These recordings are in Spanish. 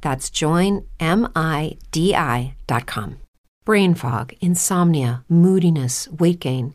That's joinmidi.com. Brain fog, insomnia, moodiness, weight gain.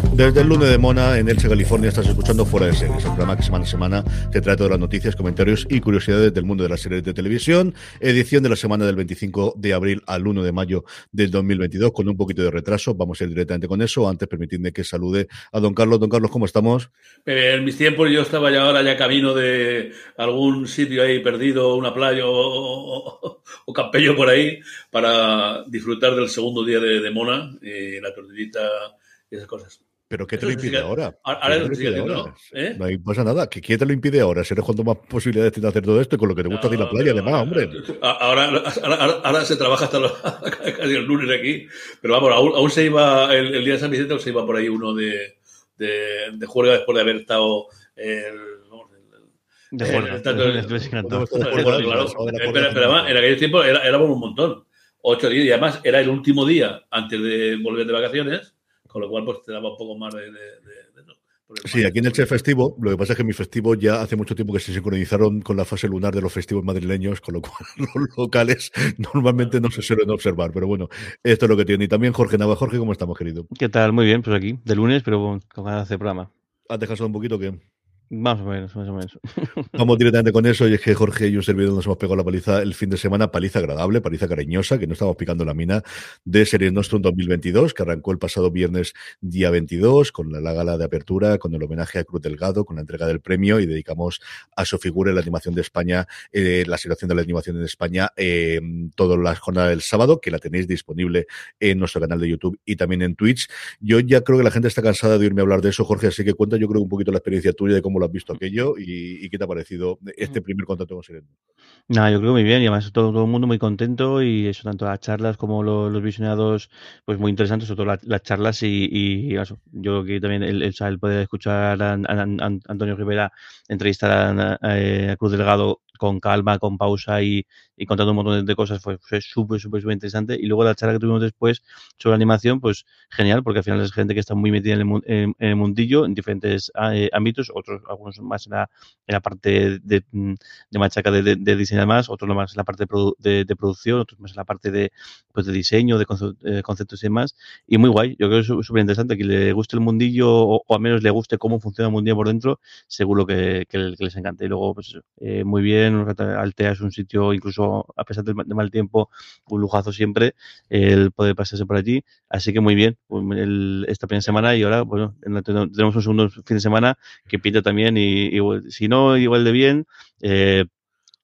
Desde el lunes de Mona, en Elche, California, estás escuchando Fuera de Series, el programa que semana a semana te trae todas las noticias, comentarios y curiosidades del mundo de las series de televisión. Edición de la semana del 25 de abril al 1 de mayo del 2022, con un poquito de retraso. Vamos a ir directamente con eso. Antes, permitidme que salude a don Carlos. Don Carlos, ¿cómo estamos? Eh, en mis tiempos yo estaba ya ahora ya camino de algún sitio ahí perdido, una playa o, o, o Campello por ahí, para disfrutar del segundo día de, Mona, eh, la tortillita y esas cosas. ¿Pero qué te lo impide ahora? No pasa nada. ¿Qué, ¿Qué te lo impide ahora? Si eres cuanto más posibilidades tienes de hacer todo esto y con lo que te gusta de la playa, además, hombre. Ahora, ahora, ahora- ahora se trabaja hasta los- casi el lunes aquí, pero vamos, aún, aún se iba, el, el día de San Vicente, aún se iba por ahí uno de, de, de juerga después de haber estado el, De juerga. Pero, además, en aquellos tiempos era, éramos un montón. Ocho días, y además era el último día antes de volver de vacaciones, con lo cual pues te daba un poco más de... de- de- Sí, aquí en el Che Festivo, lo que pasa es que mi festivo ya hace mucho tiempo que se sincronizaron con la fase lunar de los festivos madrileños, con lo cual los locales normalmente no se suelen observar, pero bueno, esto es lo que tiene. Y también Jorge Nava. Jorge, ¿cómo estamos, querido? ¿Qué tal? Muy bien, pues aquí, de lunes, pero con ganas de programa. ¿Has descansado un poquito que Más o menos, más o menos. Vamos directamente con eso, y es que Jorge y un servidor nos hemos pegado la paliza el fin de semana, paliza agradable, paliza cariñosa, que no estamos picando la mina, de Series Nostrum 2022, que arrancó el pasado viernes día 22, con la, la gala de apertura, con el homenaje a Cruz Delgado, con la entrega del premio, y dedicamos a su figura en la animación de España, eh, la situación de la animación en España, eh, toda la jornada del sábado, que la tenéis disponible en nuestro canal de YouTube y también en Twitch. Yo ya creo que la gente está cansada de oírme hablar de eso, Jorge, así que cuenta yo creo un poquito la experiencia tuya de cómo lo has visto aquello y, y qué te ha parecido este primer contacto con Series. Nada, yo creo muy bien y además todo, todo el mundo muy contento y eso, tanto las charlas como lo- los visionados, pues muy interesantes, sobre todo la- las charlas y, y eso, yo creo que también el, el, poder escuchar a, a- a Antonio Rivera entrevistar a, a Cruz Delgado con calma, con pausa y, y contando un montón de, cosas fue fue súper, súper, súper interesante. Y luego la charla que tuvimos después sobre animación, pues genial, porque al final es gente que está muy metida en el, en, en el mundillo, en diferentes ah, eh, ámbitos, otros, algunos más en la, en la parte de, mm, machaca de, de, de diseñar más, otros más en la parte de, de, producción, otros más en la parte de, pues, de diseño, de eh, conceptos y demás. Y muy guay, yo creo que es súper interesante. Que le guste el mundillo o, o al menos le guste cómo funciona el mundillo por dentro, seguro que, que, que les encanta. Y luego, pues eh, muy bien, Altea es un sitio, incluso a pesar de mal tiempo, un lujazo siempre el poder pasarse por allí. Así que muy bien, pues, el- esta primera semana y ahora, bueno, tenemos un segundo fin de semana que pinta también y, y si no, igual de bien, eh,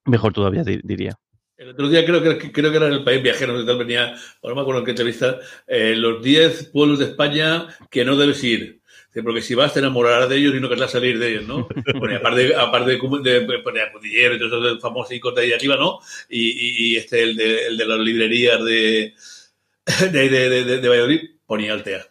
mejor todavía di- diría. El otro día creo que, creo que era en el país viajero, tal, venía, ahora me acuerdo en qué entrevista, eh, los 10 pueblos de España que no debes ir. Porque si vas te enamorarás de ellos y no querrás salir de ellos, ¿no? Bueno, aparte, aparte de, de, de Cudillero y todos esos famosos de ahí arriba, ¿no? Y, y, este, el de, el de las librerías de, de, de, de, de Valladolid, ponía Altea.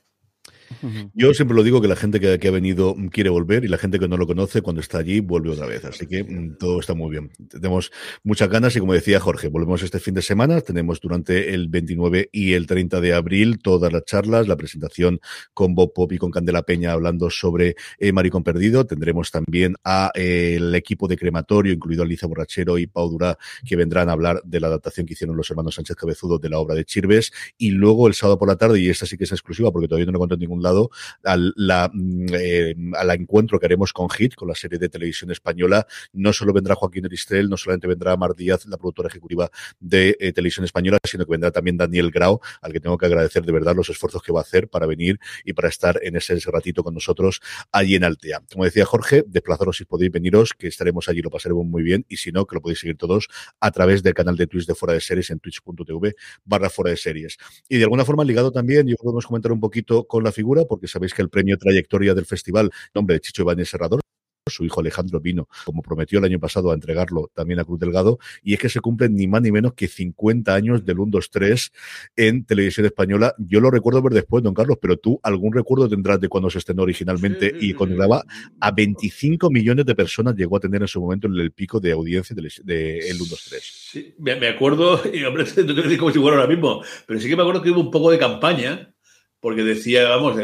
Yo siempre lo digo que la gente que, ha venido quiere volver y la gente que no lo conoce cuando está allí vuelve otra vez. Así que mm, todo está muy bien. Tenemos muchas ganas y como decía Jorge, volvemos este fin de semana. Tenemos durante el 29 y el 30 de abril todas las charlas, la presentación con Bob Pop y con Candela Peña hablando sobre eh, Maricón Perdido. Tendremos también a eh, el equipo de crematorio, incluido Alicia Borrachero y Pau Durá, que vendrán a hablar de la adaptación que hicieron los hermanos Sánchez Cabezudo de la obra de Chirves. Y luego el sábado por la tarde, y esta sí que es exclusiva porque todavía no lo ningún lado, al, la, mm, eh, al encuentro que haremos con Hit, con la serie de televisión española. No solo vendrá Joaquín Eristrel, no solamente vendrá Mar Díaz, la productora ejecutiva de eh, televisión española, sino que vendrá también Daniel Grau, al que tengo que agradecer de verdad los esfuerzos que va a hacer para venir y para estar en ese, ese ratito con nosotros allí en Altea. Como decía Jorge, desplazaros si podéis veniros, que estaremos allí, lo pasaremos muy bien, y si no, que lo podéis seguir todos a través del canal de Twitch de Fuera de Series en twitch.tv barra Fuera de Series. Y de alguna forma ligado también, yo podemos comentar un poquito con la figura, porque sabéis que el premio Trayectoria del festival, nombre de Chicho Ibáñez Serrador, su hijo Alejandro vino, como prometió el año pasado, a entregarlo también a Cruz Delgado, y es que se cumplen ni más ni menos que 50 años del 1, 2, 3 en televisión española. Yo lo recuerdo ver después, don Carlos, pero tú algún recuerdo tendrás de cuando se estrenó originalmente y cuando grababa a 25 millones de personas llegó a tener en su momento el pico de audiencia del de, el 1, 2, 3. Sí, me, acuerdo, y hombre, no te decir como si fuera ahora mismo, pero sí que me acuerdo que hubo un poco de campaña porque decía, vamos,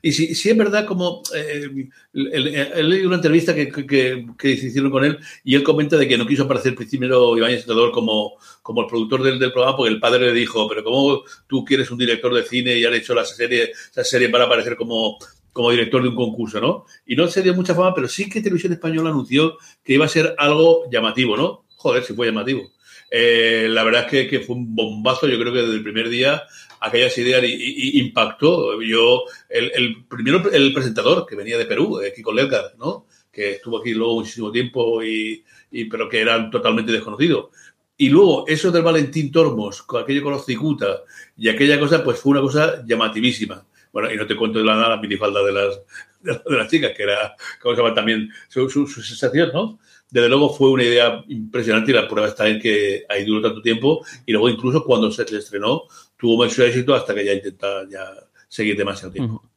y si, es verdad como, eh, leído una entrevista que, que, que, hicieron con él y él comenta de que no quiso aparecer primero Iván Senador como, como el productor del, del, programa porque el padre le dijo, pero ¿cómo tú quieres un director de cine y han hecho la serie, esa serie para aparecer como, como director de un concurso, ¿no? Y no se dio mucha fama, pero sí que Televisión Española anunció que iba a ser algo llamativo, ¿no? Joder, si fue llamativo. Eh, la verdad es que, que, fue un bombazo, yo creo que desde el primer día aquellas ideas y, y, impactó. Yo, el, el, primero, el presentador que venía de Perú, eh, Kiko Ledgar, ¿no? Que estuvo aquí luego muchísimo tiempo y, y, pero que era totalmente desconocido. Y luego, eso del Valentín Tormos, con aquello con los cicuta y aquella cosa, pues fue una cosa llamativísima. Bueno, y no te cuento de la la minifalda de las, de, las chicas, que era, ¿cómo se llama también? Su, su, su sensación, ¿no? desde luego fue una idea impresionante y la prueba está en que ahí duró tanto tiempo y luego incluso cuando se estrenó tuvo mucho éxito hasta que ya intenta ya seguir demasiado tiempo. Uh -huh.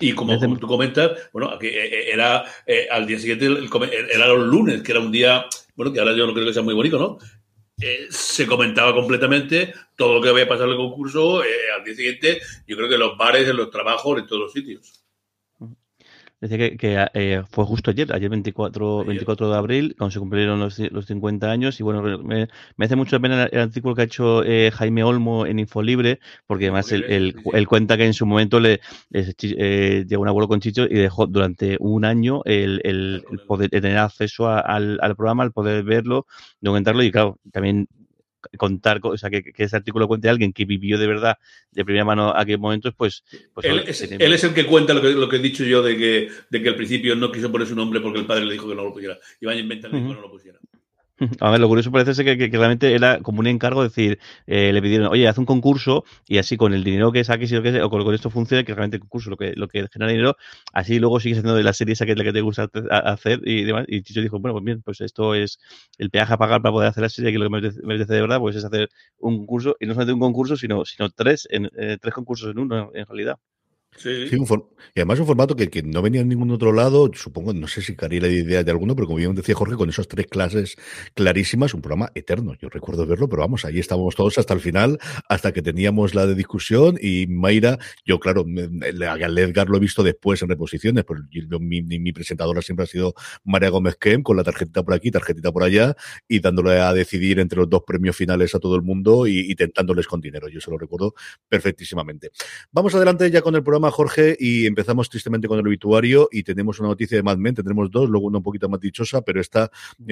Y como, como, tú comentas, bueno, aquí era eh, al día siguiente, el, era los lunes, que era un día, bueno, que ahora yo no creo que sea muy bonito, ¿no? Eh, se comentaba completamente todo lo que había pasado en el concurso eh, al día siguiente, yo creo que en los bares, en los trabajos, en todos los sitios. Decía que, que eh, fue justo ayer, ayer 24, 24 de abril, cuando se cumplieron los, los 50 años. Y bueno, me, me hace mucho pena el, el, artículo que ha hecho eh, Jaime Olmo en Infolibre, porque además él, él, él, cuenta que en su momento le eh, llegó un abuelo con Chicho y dejó durante un año el, el, el poder tener acceso a, al, al, programa, al poder verlo, documentarlo. Y claro, también contar, o sea, que, que, ese artículo cuente alguien que vivió de verdad de primera mano aquellos momentos, pues... pues él, es, él, es, el que cuenta lo que, lo que he dicho yo de que, de que al principio no quiso poner su nombre porque el padre le dijo que no lo pusiera. Iván inventa uh -huh. que no lo pusiera. A ver, lo curioso parece ser que, que, realmente era como un encargo, decir, eh, le pidieron, oye, haz un concurso y así con el dinero que saques y lo que sea, o con, con esto funcione, que realmente el concurso lo que, lo que genera dinero, así luego sigues haciendo de la serie esa que es la que te gusta hacer y demás. Y Chicho dijo, bueno, pues bien, pues esto es el peaje a pagar para poder hacer la serie, que lo que me apetece, me apetece de verdad, pues es hacer un concurso, y no solamente un concurso, sino, sino tres, en, eh, tres concursos en uno, en realidad. Y además un formato que, que, no venía en ningún otro lado, supongo, no sé si caría la idea de alguno, pero como bien decía Jorge, con esas tres clases clarísimas, un programa eterno. Yo recuerdo verlo, pero vamos, ahí estábamos todos hasta el final, hasta que teníamos la de discusión y Mayra, yo claro, a Edgar lo he visto después en reposiciones, pero mi, presentadora siempre ha sido María Gómez Kem, con la tarjetita por aquí, tarjetita por allá, y dándole a decidir entre los dos premios finales a todo el mundo y, y tentándoles con dinero. Yo se lo recuerdo perfectísimamente. Vamos adelante ya con el programa Jorge, y empezamos tristemente con el obituario y tenemos una noticia de Mad Men, tendremos dos, luego una un poquito más dichosa, pero esta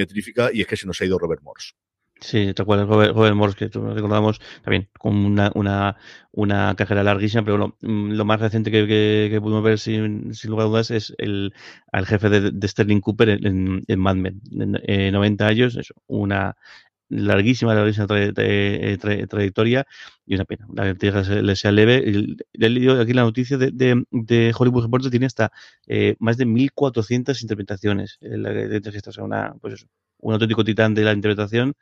trífica y es que se nos ha ido Robert Morse. Sí, te acuerdas, Robert, Robert Morse, que recordamos también con una, una, una carrera larguísima, pero bueno, mm, lo más reciente que, pudimos ver sin, sin, lugar a dudas es el al jefe de, Sterling Cooper en, Mad Men, en, en 90 años, eso, una larguísima, larguísima eh, trayectoria y una pena. La tierra le sea leve. He leído aquí la noticia de, de, Hollywood Reporter, tiene hasta eh, más de 1.400 interpretaciones. o sea, una, pues eso, un auténtico titán de la interpretación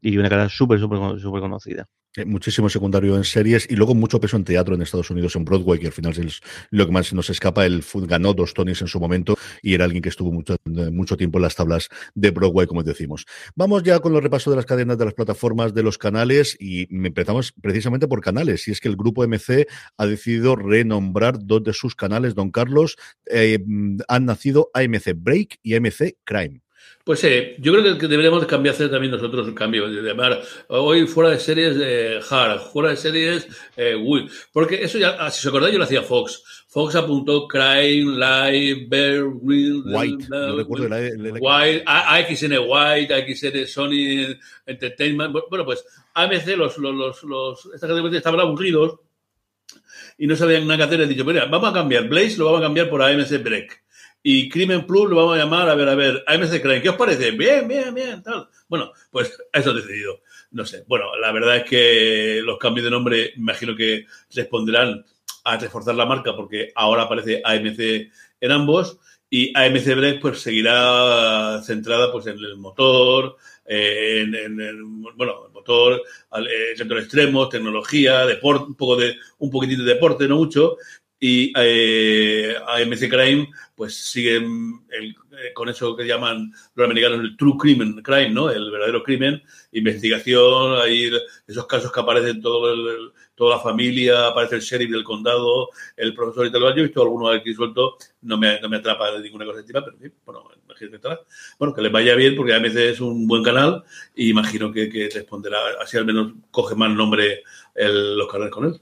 y una cara súper, súper, súper conocida. Eh, muchísimo secundario en series y luego mucho peso en teatro en Estados Unidos, en Broadway, que al final es lo que más nos escapa. Él ganó dos Tonys en su momento y era alguien que estuvo mucho, mucho tiempo en las tablas de Broadway, como decimos. Vamos ya con los repasos de las cadenas de las plataformas de los canales y empezamos precisamente por canales. Y es que el grupo MC ha decidido renombrar dos de sus canales, don Carlos. Eh, han nacido AMC Break y AMC Crime. Pues sí, yo creo que deberíamos cambiar hacer también nosotros el cambio, de llamar hoy fuera de series de Hard, fuera de series eh, porque eso ya, ah, si os acordáis, yo lo hacía Fox. Fox apuntó Crime, Live, Bear, Real, White, no recuerdo la, White, AXN White, AXN Sony Entertainment. Bueno, pues AMC, los, los, los, los estas categorías estaban aburridos y no sabían nada que hacer. He dicho, mira, vamos a cambiar Blaze, lo vamos a cambiar por AMC Break y Crimen Plus lo vamos a llamar, a ver, a ver, AMC Crime, ¿qué os parece? Bien, bien, bien, tal. Bueno, pues eso he decidido. No sé, bueno, la verdad es que los cambios de nombre imagino que responderán a reforzar la marca porque ahora aparece AMC en ambos y AMC Break pues seguirá centrada pues en el motor, en, en, bueno, el motor, el centro extremos, tecnología, deporte, un poco de, un poquitito de deporte, no mucho, y eh, AMC Crime pues siguen eh, con eso que llaman los americanos el true crime, crime, ¿no? El verdadero crimen, investigación, ahí esos casos que aparecen todo el, toda la familia, aparece el sheriff del condado, el profesor y tal. Yo he visto algunos aquí suelto, no me, no me atrapa de ninguna cosa encima, pero bueno, imagino que Bueno, que les vaya bien porque AMC es un buen canal y imagino que, que responderá, así al menos coge más nombre el, los canales con él.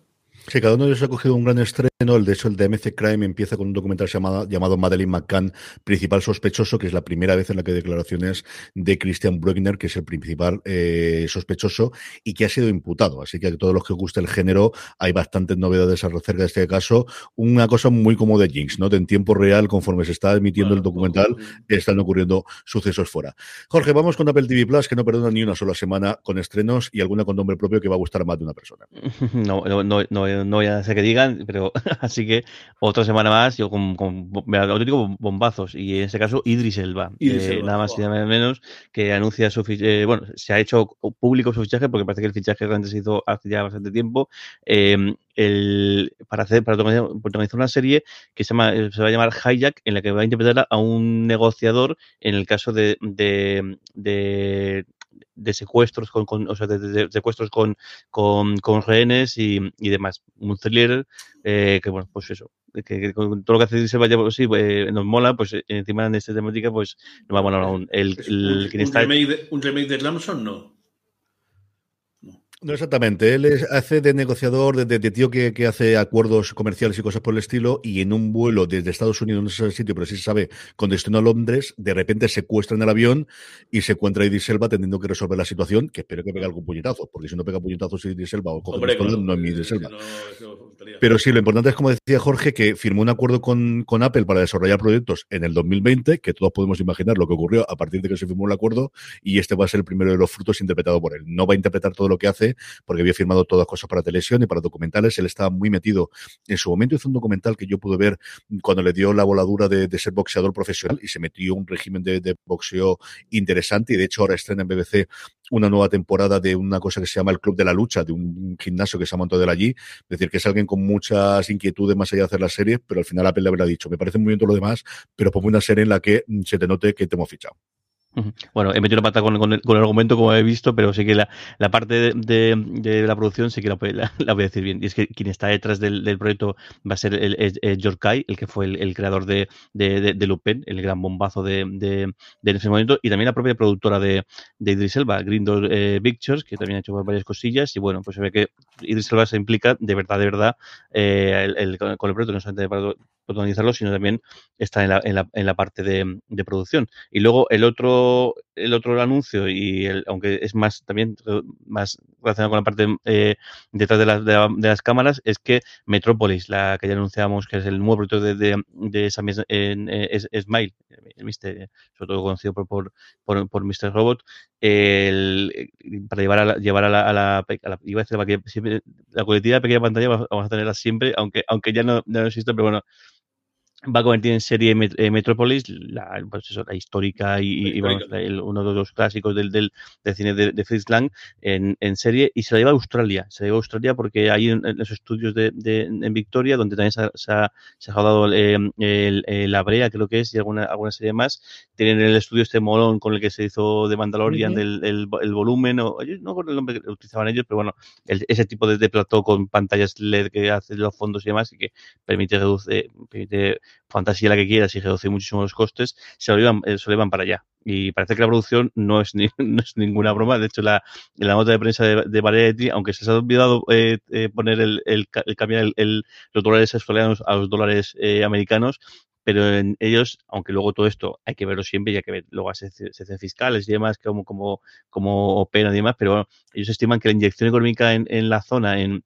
Sí, cada uno de ellos ha cogido un gran estreno. El de hecho, el de MC Crime empieza con un documental llamado, llamado Madeleine McCann, principal sospechoso, que es la primera vez en la que hay declaraciones de Christian Bruckner, que es el principal eh, sospechoso y que ha sido imputado. Así que a todos los que guste el género, hay bastantes novedades acerca de este caso. Una cosa muy como de Jinx, ¿no? De en tiempo real, conforme se está emitiendo el documental, están ocurriendo sucesos fuera. Jorge, vamos con Apple TV Plus, que no perdona ni una sola semana con estrenos y alguna con nombre propio que va a gustar a más de una persona. No, no, no, no no voy a hacer que digan, pero así que otra semana más, yo con, con, auténticos bombazos, y en este caso Idris Elba, nada más y nada menos, que anuncia su fichaje, eh, bueno, se ha hecho público su fichaje, porque parece que el fichaje realmente se hizo hace ya bastante tiempo, em, el, para hacer para protagonizar una serie que se, llama, se va a llamar Hijack, en la que va a interpretar a un negociador en el caso de, de, de de secuestros con, con o sea, de, secuestros con, con, con rehenes y, y, demás. Un thriller eh, que, bueno, pues eso, que, con todo lo que hace se vaya, pues, sí, eh, nos mola, pues encima de esta temática, pues nos va a molar aún. El, el, un, está... remake de, ¿Un remake de Lamson? No. No exactamente. Él hace de negociador, de, tío que, hace acuerdos comerciales y cosas por el estilo, y en un vuelo desde Estados Unidos, no sé el sitio, pero sí se sabe, con destino a Londres, de repente secuestran el avión y se encuentra Idris Elba teniendo que resolver la situación, que espero que pegue algún puñetazo, porque si no pega puñetazos Idris Elba o coge no es mi Idris Elba. pero sí, lo importante es, como decía Jorge, que firmó un acuerdo con, con Apple para desarrollar proyectos en el 2020, que todos podemos imaginar lo que ocurrió a partir de que se firmó el acuerdo, y este va a ser el primero de los frutos interpretado por él. No va a interpretar todo lo que hace, porque había firmado todas cosas para televisión y para documentales. Él estaba muy metido. En su momento hizo un documental que yo pude ver cuando le dio la voladura de, ser boxeador profesional y se metió un régimen de, boxeo interesante. Y de hecho ahora estrena en BBC una nueva temporada de una cosa que se llama el Club de la Lucha, de un gimnasio que se ha montado de allí. Es decir, que es alguien con muchas inquietudes más allá de hacer la serie, pero al final Apple le habrá dicho, me parece muy bien todo lo demás, pero pongo una serie en la que se te note que te hemos fichado. Bueno, he metido la pata con, el, argumento, como he visto, pero sí que la, parte de, la producción sí que la, voy a decir bien. Y es que quien está detrás del, proyecto va a ser el, George Kai, el que fue el, creador de, de, Lupin, el gran bombazo de, ese momento, y también la propia productora de, Idris Elba, Green Door eh, Pictures, que también ha hecho varias cosillas. Y bueno, pues se ve que Idris Elba se implica de verdad, de verdad, eh, con el proyecto, no solamente para protagonizarlo, sino también está en la, en la, en la parte de, producción. Y luego el otro el otro anuncio y el, aunque es más también más relacionado con la parte eh, detrás de las, de, las cámaras es que Metropolis, la que ya anunciábamos que es el nuevo proyecto de, de, de es, Smile, sobre todo conocido por, por, por, Mr. Robot, para llevar a la, llevar a la, a la, a la iba a decir, la, siempre, la colectiva de pequeña pantalla vamos a tenerla siempre, aunque, aunque ya no, no existe, pero bueno, va a convertir en serie eh, Metropolis, la, pues eso, la histórica y, uno de los clásicos del, del, del cine de, de, Fritz Lang en, en, serie y se la lleva a Australia. Se la lleva a Australia porque hay en, los estudios de, de, en Victoria, donde también se ha, se ha, se ha rodado eh, el, el, La Brea, creo que es, y alguna, alguna serie más. Tienen el estudio este molón con el que se hizo de Mandalorian, el, el, volumen, o, no con el nombre que utilizaban ellos, pero bueno, ese tipo de, de plató con pantallas LED que hace los fondos y demás y que permite reducir, permite fantasía la que quieras y reduce muchísimo los costes, se lo llevan, eh, se lo llevan para allá. Y parece que la producción no es, ni, no es ninguna broma. De hecho, la, la nota de prensa de, de Variety, aunque se ha olvidado eh, eh, poner el, el, el cambiar el, los dólares australianos a los dólares americanos, pero en ellos, aunque luego todo esto hay que verlo siempre, ya que luego se hacen fiscales y demás, como, como, como operan y demás, pero ellos estiman que la inyección económica en, en la zona, en,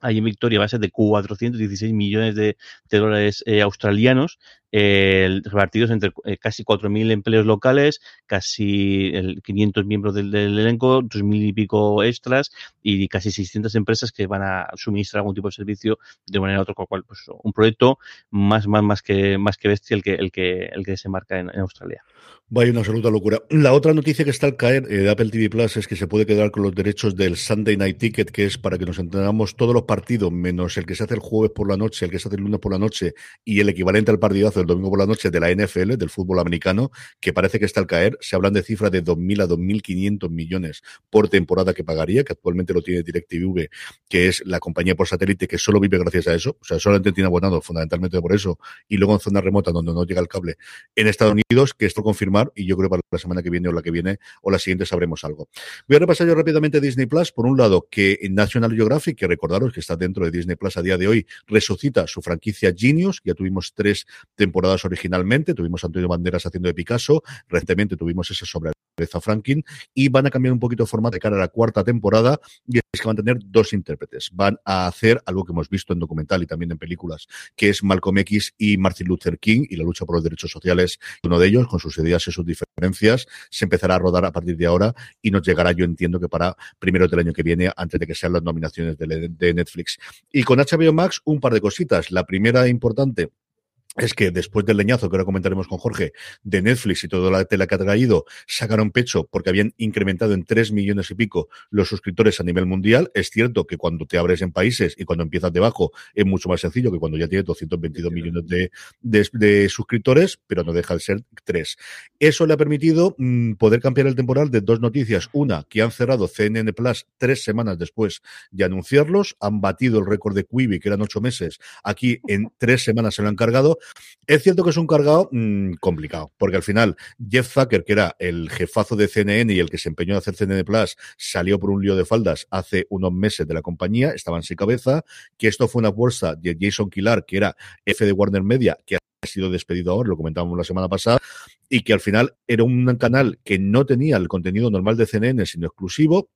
Ahí en Victoria ser de 416 millones de, de dólares eh, australianos, eh, repartidos entre eh, casi 4.000 empleos locales, casi el 500 miembros del, del elenco, 2.000 y pico extras y casi 600 empresas que van a suministrar algún tipo de servicio de manera u otra, cual pues, un proyecto más, más, más, que, más que bestia el que, el que, el que se marca en, en Australia. Vaya una absoluta locura. La otra noticia que está al caer eh, de Apple TV Plus es que se puede quedar con los derechos del Sunday Night Ticket, que es para que nos entendamos todos los partidos, menos el que se hace el jueves por la noche, el que se hace el lunes por la noche y el equivalente al partidazo del domingo por la noche de la NFL, del fútbol americano, que parece que está al caer. Se hablan de cifras de 2.000 a 2.500 millones por temporada que pagaría, que actualmente lo tiene DirecTV, que es la compañía por satélite que solo vive gracias a eso. O sea, solamente tiene abonado fundamentalmente por eso. Y luego en zona remota donde no llega el cable en Estados Unidos, que esto confirma y yo creo para la semana que viene o la que viene o la siguiente sabremos algo. Voy a repasar yo rápidamente Disney Plus. Por un lado, que National Geographic, que recordaros que está dentro de Disney Plus a día de hoy, resucita su franquicia Genius. Ya tuvimos tres temporadas originalmente. Tuvimos Antonio Banderas haciendo de Picasso. Recientemente tuvimos ese sobre Franklin y van a cambiar un poquito de formato de cara a la cuarta temporada y es que van a tener dos intérpretes. Van a hacer algo que hemos visto en documental y también en películas, que es Malcolm X y Martin Luther King y la lucha por los derechos sociales. Uno de ellos, con sus ideas y sus diferencias, se empezará a rodar a partir de ahora y nos llegará, yo entiendo que para primero del año que viene, antes de que sean las nominaciones de Netflix. Y con HBO Max, un par de cositas. La primera importante es que después del leñazo que ahora comentaremos con Jorge de Netflix y toda la tela que ha traído, sacaron pecho porque habían incrementado en tres millones y pico los suscriptores a nivel mundial. Es cierto que cuando te abres en países y cuando empiezas debajo es mucho más sencillo que cuando ya tienes 222 millones de, de, de, suscriptores, pero no deja de ser tres. Eso le ha permitido mmm, poder cambiar el temporal de dos noticias. Una, que han cerrado CNN Plus tres semanas después de anunciarlos, han batido el récord de Quibi, que eran ocho meses. Aquí en tres semanas se lo han cargado es cierto que es un cargado mmm, complicado, porque al final Jeff Zucker, que era el jefazo de CNN y el que se empeñó en hacer CNN Plus, salió por un lío de faldas hace unos meses de la compañía, estaba en su cabeza, que esto fue una bolsa de Jason Kilar, que era F de Warner Media, que ha sido despedido ahora, lo comentábamos la semana pasada, y que al final era un canal que no tenía el contenido normal de CNN, sino exclusivo,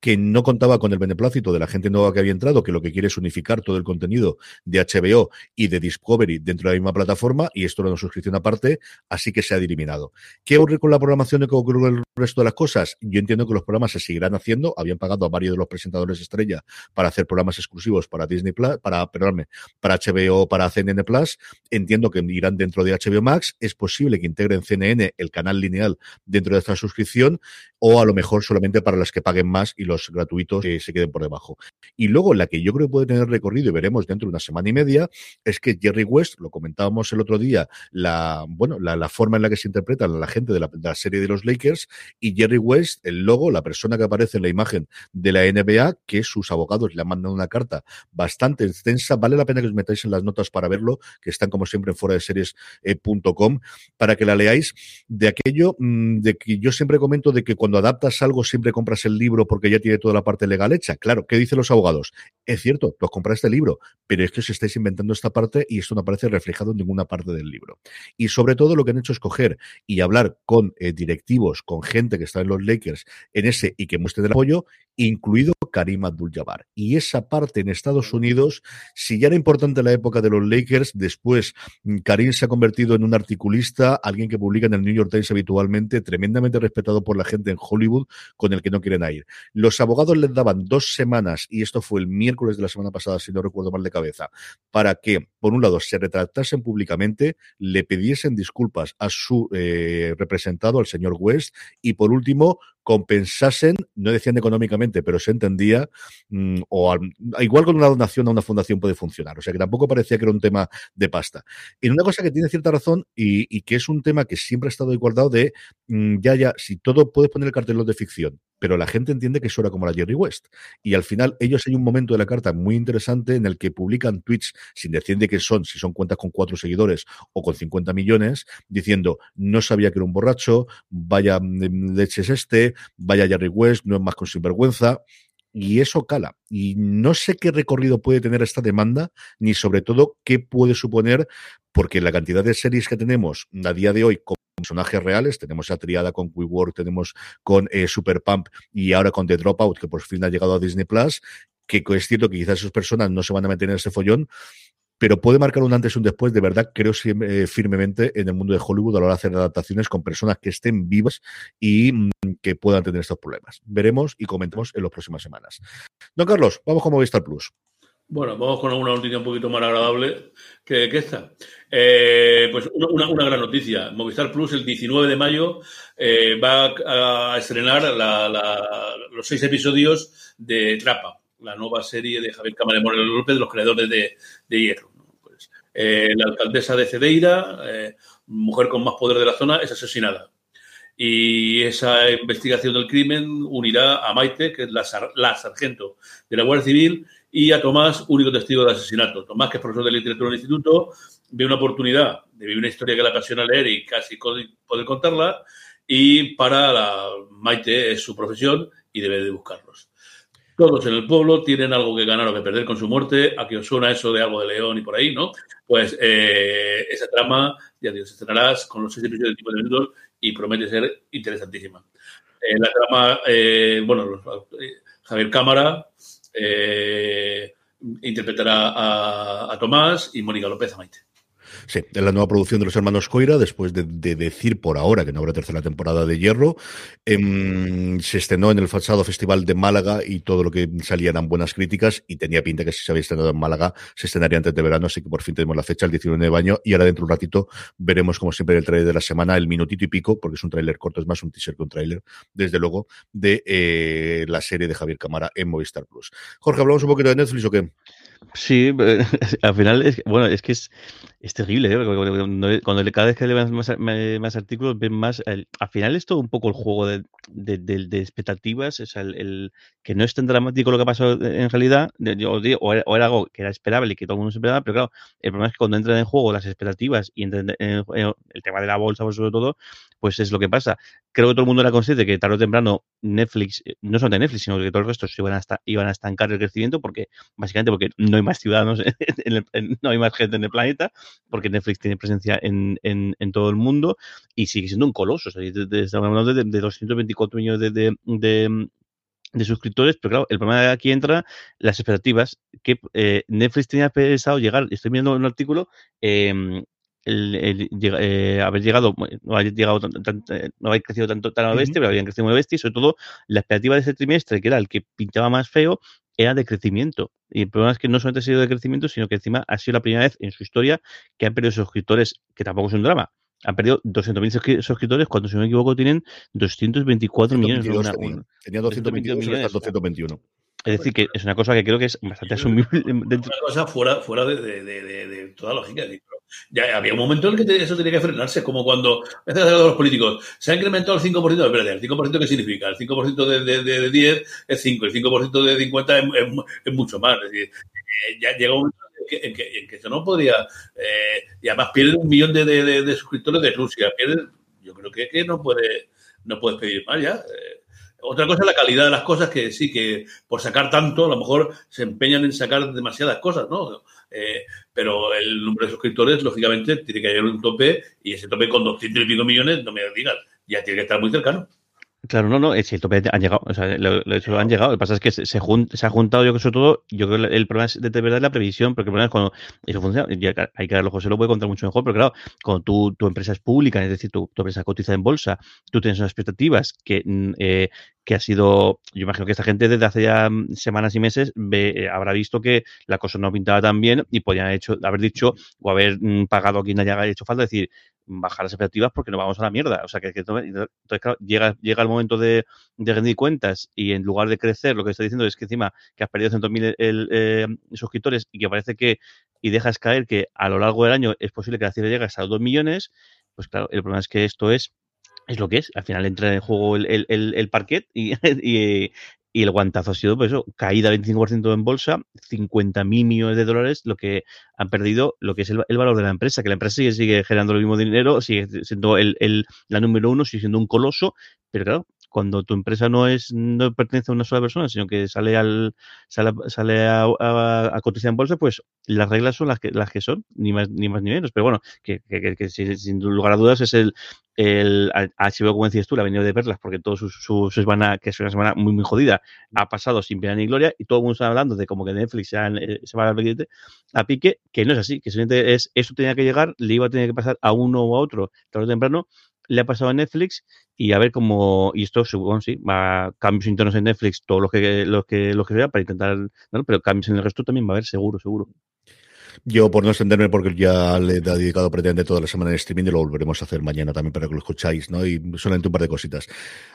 que no contaba con el beneplácito de la gente nueva que había entrado, que lo que quiere es unificar todo el contenido de HBO y de Discovery dentro de la misma plataforma, y esto era una suscripción aparte, así que se ha eliminado. ¿Qué ocurre con la programación y qué ocurre con el resto de las cosas? Yo entiendo que los programas se seguirán haciendo, habían pagado a varios de los presentadores estrella para hacer programas exclusivos para Disney Plus, para, perdóname, para HBO, para CNN Plus, entiendo que irán dentro de HBO Max, es posible que integren CNN, el canal lineal, dentro de esta suscripción, o a lo mejor solamente para las que paguen más y los gratuitos que se queden por debajo. Y luego la que yo creo que puede tener recorrido y veremos dentro de una semana y media es que Jerry West, lo comentábamos el otro día, la bueno, la, forma en la que se interpreta la gente de la, de la, serie de los Lakers y Jerry West, el logo, la persona que aparece en la imagen de la NBA, que sus abogados le han mandado una carta bastante extensa, vale la pena que os metáis en las notas para verlo, que están como siempre en fuera de series.com, eh, para que la leáis de aquello mmm, de que yo siempre comento de que cuando cuando adaptas algo siempre compras el libro porque ya tiene toda la parte legal hecha. Claro, ¿qué dicen los abogados? Es cierto, tú has comprado este libro, pero es que os estáis inventando esta parte y esto no aparece reflejado en ninguna parte del libro. Y sobre todo lo que han hecho es coger y hablar con eh, directivos, con gente que está en los Lakers en ese y que muestren el apoyo, incluido Karim Abdul-Jabbar. Y esa parte en Estados Unidos, si ya era importante en la época de los Lakers, después mm, Karim se ha convertido en un articulista, alguien que publica en el New York Times habitualmente, tremendamente respetado por la gente en Hollywood, con el que no quieren ir. Los abogados les daban dos semanas, y esto fue el miércoles de la semana pasada, si no recuerdo mal de cabeza, para que, por un lado, se retractasen públicamente, le pidiesen disculpas a su eh, representado, al señor West, y por último, compensasen, no decían económicamente, pero se entendía, mm, o igual con una donación a una fundación puede funcionar. O sea que tampoco parecía que era un tema de pasta. Y una cosa que tiene cierta razón y, que es un tema que siempre ha estado igualdado de, mm, ya, ya, si todo puedes poner el cartel de ficción, pero la gente entiende que eso era como la Jerry West. Y al final, ellos hay un momento de la carta muy interesante en el que publican tweets sin decir de qué son, si son cuentas con cuatro seguidores o con 50 millones, diciendo, no sabía que era un borracho, vaya mm, leches este, vaya Jerry West, no es más con sinvergüenza. Y eso cala. Y no sé qué recorrido puede tener esta demanda, ni sobre todo qué puede suponer, porque la cantidad de series que tenemos a día de hoy personajes reales. Tenemos a triada con WeWork, tenemos con eh, Super Pump y ahora con The Dropout, que por fin ha llegado a Disney Plus. Que es cierto que quizás esas personas no se van a meter en ese follón, pero puede marcar un antes y un después, de verdad, creo eh, firmemente en el mundo de Hollywood a la hora de hacer adaptaciones con personas que estén vivas y mm, que puedan tener estos problemas. Veremos y comentemos en las próximas semanas. Don Carlos, vamos con Movistar Plus. Bueno, vamos con una noticia un poquito más agradable que, esta. Eh, pues una, gran noticia. Movistar Plus el 19 de mayo eh, va a estrenar los seis episodios de Trapa, la nueva serie de Javier Cámara Moreno López, de los creadores de, Hierro. Pues, eh, la alcaldesa de Cedeira, mujer con más poder de la zona, es asesinada. Y esa investigación del crimen unirá a Maite, que es la, la sargento de la Guardia Civil, y a Tomás, único testigo del asesinato. Tomás, que es profesor de literatura del instituto, ve una oportunidad de vivir una historia que le apasiona leer y casi poder contarla, y para la Maite es su profesión y debe de buscarlos. Todos en el pueblo tienen algo que ganar o que perder con su muerte. A que os suena eso de algo de león y por ahí, ¿no? Pues eh, esa trama, ya Dios, estrenarás con los seis episodios de tipo de minutos y promete ser interesantísima. Eh, la trama, eh, bueno, Javier Cámara, eh, interpretará a, a, Tomás y Mónica López a Maite. Sí, en la nueva producción de los hermanos Coira, después de, decir por ahora que no habrá tercera temporada de Hierro, em, se estrenó en el pasado Festival de Málaga y todo lo que salía eran buenas críticas y tenía pinta que si se había estrenado en Málaga se estrenaría antes de verano, así que por fin tenemos la fecha, el 19 de baño, y ahora dentro de un ratito veremos como siempre el trailer de la semana, el minutito y pico, porque es un tráiler corto, es más un teaser que un tráiler, desde luego, de eh, la serie de Javier Camara en Movistar Plus. Jorge, ¿hablamos un poquito de Netflix o qué? Sí, al final, es, bueno, es que es, es terrible, ¿eh? cuando, cada vez que lees más, más, artículos, ven más, al final es todo un poco el juego de, de, de, expectativas, es el, que no es tan dramático lo que ha pasado en realidad, o, era, algo que era esperable y que todo el mundo se esperaba, pero claro, el problema es que cuando entran en juego las expectativas y el tema de la bolsa, pues, sobre todo, pues es lo que pasa. Creo que todo el mundo era consciente que tarde o temprano Netflix, eh, no solamente Netflix, sino que todos los restos iban a, iban a estancar el crecimiento, porque básicamente porque no hay más ciudadanos, no hay más gente en el planeta, porque Netflix tiene presencia en, en, en todo el mundo y sigue siendo un coloso. estamos hablando de, de 224 millones de, de, de suscriptores, pero claro, el problema de aquí entra las expectativas que eh, Netflix tenía pensado llegar, estoy viendo un artículo, eh, el, eh, haber llegado, no haber llegado eh, no haber crecido tanto tan a bestia, pero habían crecido muy bestia y sobre todo la expectativa de ese trimestre, que era el que pintaba más feo, era de crecimiento. Y el problema es que no solamente ha sido de crecimiento, sino que encima ha sido la primera vez en su historia que han perdido suscriptores, que tampoco es un drama. Han perdido 200.000 suscriptores cuando, si no me equivoco, tienen 224 millones. Tenía, tenía 222 millones, 221. Es decir, que es una cosa que creo que es bastante asumible. Dentro... Una cosa fuera, fuera de, de, de, toda lógica. Ya había un momento en el que eso tenía que frenarse, como cuando los políticos se ha incrementado el 5%, espérate, ¿el 5% qué significa? El 5% de, de, 10 es 5, el 5% de 50 es, es, mucho más. Es decir, eh, ya llega un momento en que, en que, eso no podría. Eh, y además pierde un millón de, suscriptores de Rusia. Pierde, yo creo que, que no puede no puedes pedir más ya. Eh, otra cosa es la calidad de las cosas, que sí, que por sacar tanto, a lo mejor se empeñan en sacar demasiadas cosas, ¿no? Eh, pero el número de suscriptores, lógicamente, tiene que a un tope y ese tope con 200 y pico millones, no me digas, ya tiene que estar muy cercano. Claro, no, no, es tope han llegado, o sea, lo, lo, han llegado. Lo que pasa es que se, se, ha juntado, yo creo sobre todo, yo creo que el problema es de, de verdad la previsión, porque el problema es cuando eso funciona, hay que darlo, José lo puede contar mucho mejor, pero claro, cuando tu, tu empresa es pública, es decir, tu, tu empresa cotiza en bolsa, tú tienes unas expectativas que, mm, eh, que ha sido, yo imagino que esta gente desde hace ya mm, semanas y meses ve, eh, habrá visto que la cosa no pintaba tan bien y podían hecho, haber dicho o haber mm, pagado a quien haya hecho falta, decir, bajar las expectativas porque nos vamos a la mierda. O sea, que, que entonces, claro, llega, llega el momento de, de, rendir cuentas y en lugar de crecer, lo que está diciendo es que encima que has perdido 100.000 eh, suscriptores y que parece que, y dejas caer que a lo largo del año es posible que la cifra llegue hasta los 2 millones, pues claro, el problema es que esto es es lo que es. Al final entra en juego el, el, el, el parquet y, y, y, el guantazo ha sido, pues eso, caída 25% en bolsa, 50 mil millones de dólares, lo que han perdido, lo que es el, el, valor de la empresa, que la empresa sigue, sigue generando el mismo dinero, sigue siendo el, el, la número uno, sigue siendo un coloso, pero claro, cuando tu empresa no es no pertenece a una sola persona, sino que sale al sale, sale a, a, a, cotizar en bolsa, pues las reglas son las que las que son, ni más ni más ni menos. Pero bueno, que, que, que, sin lugar a dudas es el el HBO, como decías tú, la ha venido de perlas porque todos sus, sus, semana, que es una semana muy, muy jodida, ha pasado sin pena ni gloria y todo el mundo está hablando de como que Netflix se, eh, se va a, a pique, que no es así, que simplemente es, eso tenía que llegar, le iba a tener que pasar a uno o a otro tarde o temprano, le ha pasado a Netflix y a ver cómo, y esto bueno, sí, va cambios internos en Netflix, todo lo que, lo que, lo que sea para intentar, ¿no? pero cambios en el resto también va a haber, seguro, seguro. Yo, por no extenderme, porque ya le he dedicado prácticamente toda la semana en streaming y lo volveremos a hacer mañana también para que lo escucháis, ¿no? Y solamente un par de cositas.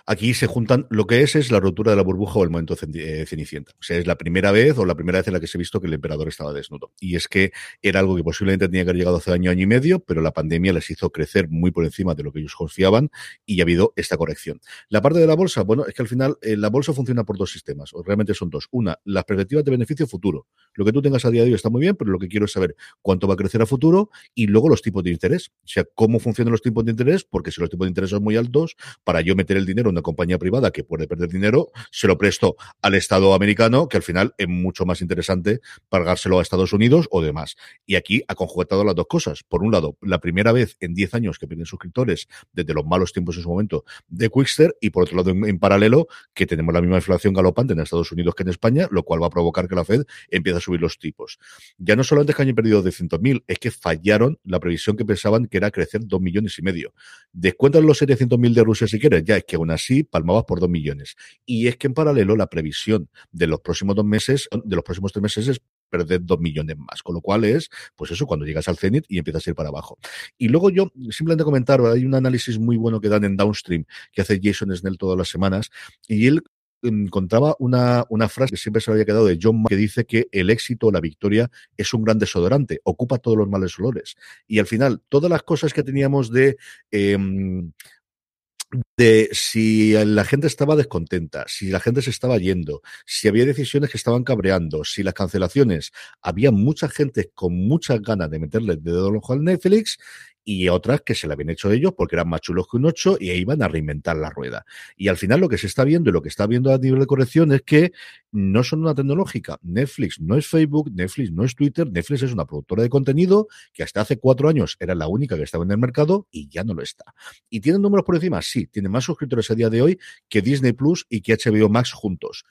Aquí se juntan, lo que es es la rotura de la burbuja o el momento eh, cenicienta. O sea, es la primera vez o la primera vez en la que se ha visto que el emperador estaba desnudo. Y es que era algo que posiblemente tenía que haber llegado hace año, año y medio, pero la pandemia les hizo crecer muy por encima de lo que ellos confiaban y ha habido esta corrección. La parte de la bolsa, bueno, es que al final eh, la bolsa funciona por dos sistemas, o realmente son dos. Una, las perspectivas de beneficio futuro. Lo que tú tengas a día de hoy está muy bien, pero lo que quiero es saber cuánto va a crecer a futuro y luego los tipos de interés. O sea, cómo funcionan los tipos de interés, porque si los tipos de interés son muy altos, para yo meter el dinero en una compañía privada que puede perder dinero, se lo presto al Estado americano, que al final es mucho más interesante pagárselo a Estados Unidos o demás. Y aquí ha conjuntado las dos cosas. Por un lado, la primera vez en 10 años que pierden suscriptores desde los malos tiempos en su momento de Quickster y por otro lado, en, en paralelo, que tenemos la misma inflación galopante en Estados Unidos que en España, lo cual va a provocar que la Fed empiece a subir los tipos. Ya no solamente que hayan perdido de 700.000, es que fallaron la previsión que pensaban que era crecer 2 millones y medio. Descuentan los 700.000 de Rusia si quieres, ya es que aún así palmabas por 2 millones. Y es que en paralelo la previsión de los próximos dos meses, de los próximos tres meses es perder dos millones más, con lo cual es, pues eso, cuando llegas al cenit y empiezas a ir para abajo. Y luego yo, simplemente comentar, hay un análisis muy bueno que dan en Downstream, que hace Jason Snell todas las semanas, y él encontraba una, una frase que siempre se había quedado de John que dice que el éxito o la victoria es un gran desodorante, ocupa todos los males olores. Y al final, todas las cosas que teníamos de eh, de si la gente estaba descontenta, si la gente se estaba yendo, si había decisiones que estaban cabreando, si las cancelaciones, había mucha gente con muchas ganas de meterle el dedo al ojo al Netflix y otras que se la habían hecho ellos porque eran más chulos que un 8 y iban a reinventar la rueda. Y al final lo que se está viendo y lo que está viendo a nivel de corrección es que no son una tecnológica. Netflix no es Facebook, Netflix no es Twitter, Netflix es una productora de contenido que hasta hace cuatro años era la única que estaba en el mercado y ya no lo está. ¿Y tienen números por encima? Sí, tiene más suscriptores a día de hoy que Disney Plus y que HBO Max juntos,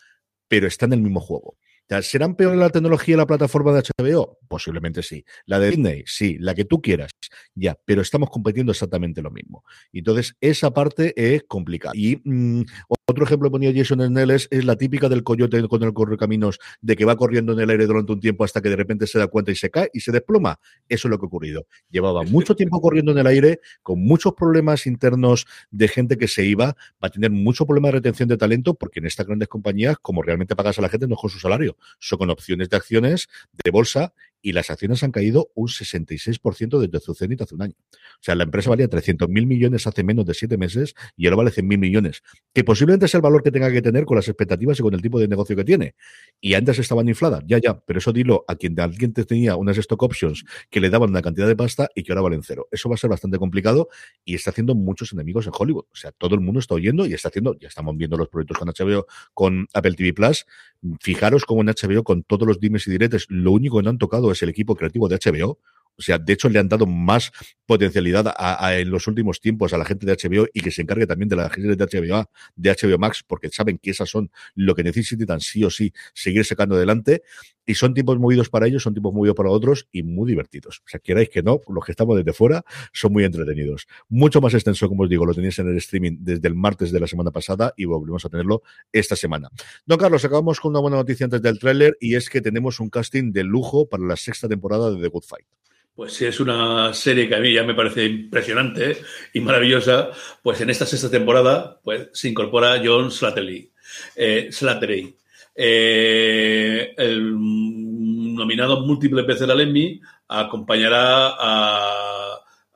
pero está en el mismo juego. ¿Serán peores la tecnología la plataforma de HBO? Posiblemente sí. La de Disney, sí. La que tú quieras, ya. Pero estamos compitiendo exactamente lo mismo. Entonces, esa parte es complicada. Y mmm, otro ejemplo que ponía Jason Snell es, es, la típica del coyote con el correcaminos, de que va corriendo en el aire durante un tiempo hasta que de repente se da cuenta y se cae y se desploma. Eso es lo que ha ocurrido. Llevaba mucho tiempo corriendo en el aire, con muchos problemas internos de gente que se iba, va a tener mucho problema de retención de talento, porque en estas grandes compañías, como realmente pagas a la gente, no es con su salario, son con opciones de acciones de bolsa y las acciones han caído un 66% desde su cenit hace un año. O sea, la empresa valía 300 mil millones hace menos de siete meses y ahora vale 100 mil millones, que posiblemente es el valor que tenga que tener con las expectativas y con el tipo de negocio que tiene. Y antes estaban infladas, ya, ya, pero eso dilo a quien alguien tenía unas stock options que le daban una cantidad de pasta y que ahora valen cero. Eso va a ser bastante complicado y está haciendo muchos enemigos en Hollywood. O sea, todo el mundo está oyendo y está haciendo, ya estamos viendo los proyectos con HBO, con Apple TV Plus. Fijaros cómo en HBO, con todos los dimes y diretes, lo único que no han tocado es el equipo creativo de HBO. O sea, de hecho, le han dado más potencialidad en los últimos tiempos a la gente de HBO y que se encargue también de la gente de HBO, de HBO Max, porque saben que esas son lo que necesitan sí o sí seguir sacando adelante. Y son tiempos movidos para ellos, son tiempos movidos para otros y muy divertidos. O sea, queráis que no, los que estamos desde fuera son muy entretenidos. Mucho más extenso, como os digo, lo tenéis en el streaming desde el martes de la semana pasada y volvemos a tenerlo esta semana. Don Carlos, acabamos con una buena noticia antes del tráiler y es que tenemos un casting de lujo para la sexta temporada de The Good Fight. Pues sí, es una serie que a mí ya me parece impresionante y maravillosa. Pues en esta sexta temporada pues, se incorpora John Slattery. Eh, Slattery eh, el nominado múltiple veces al Emmy acompañará a,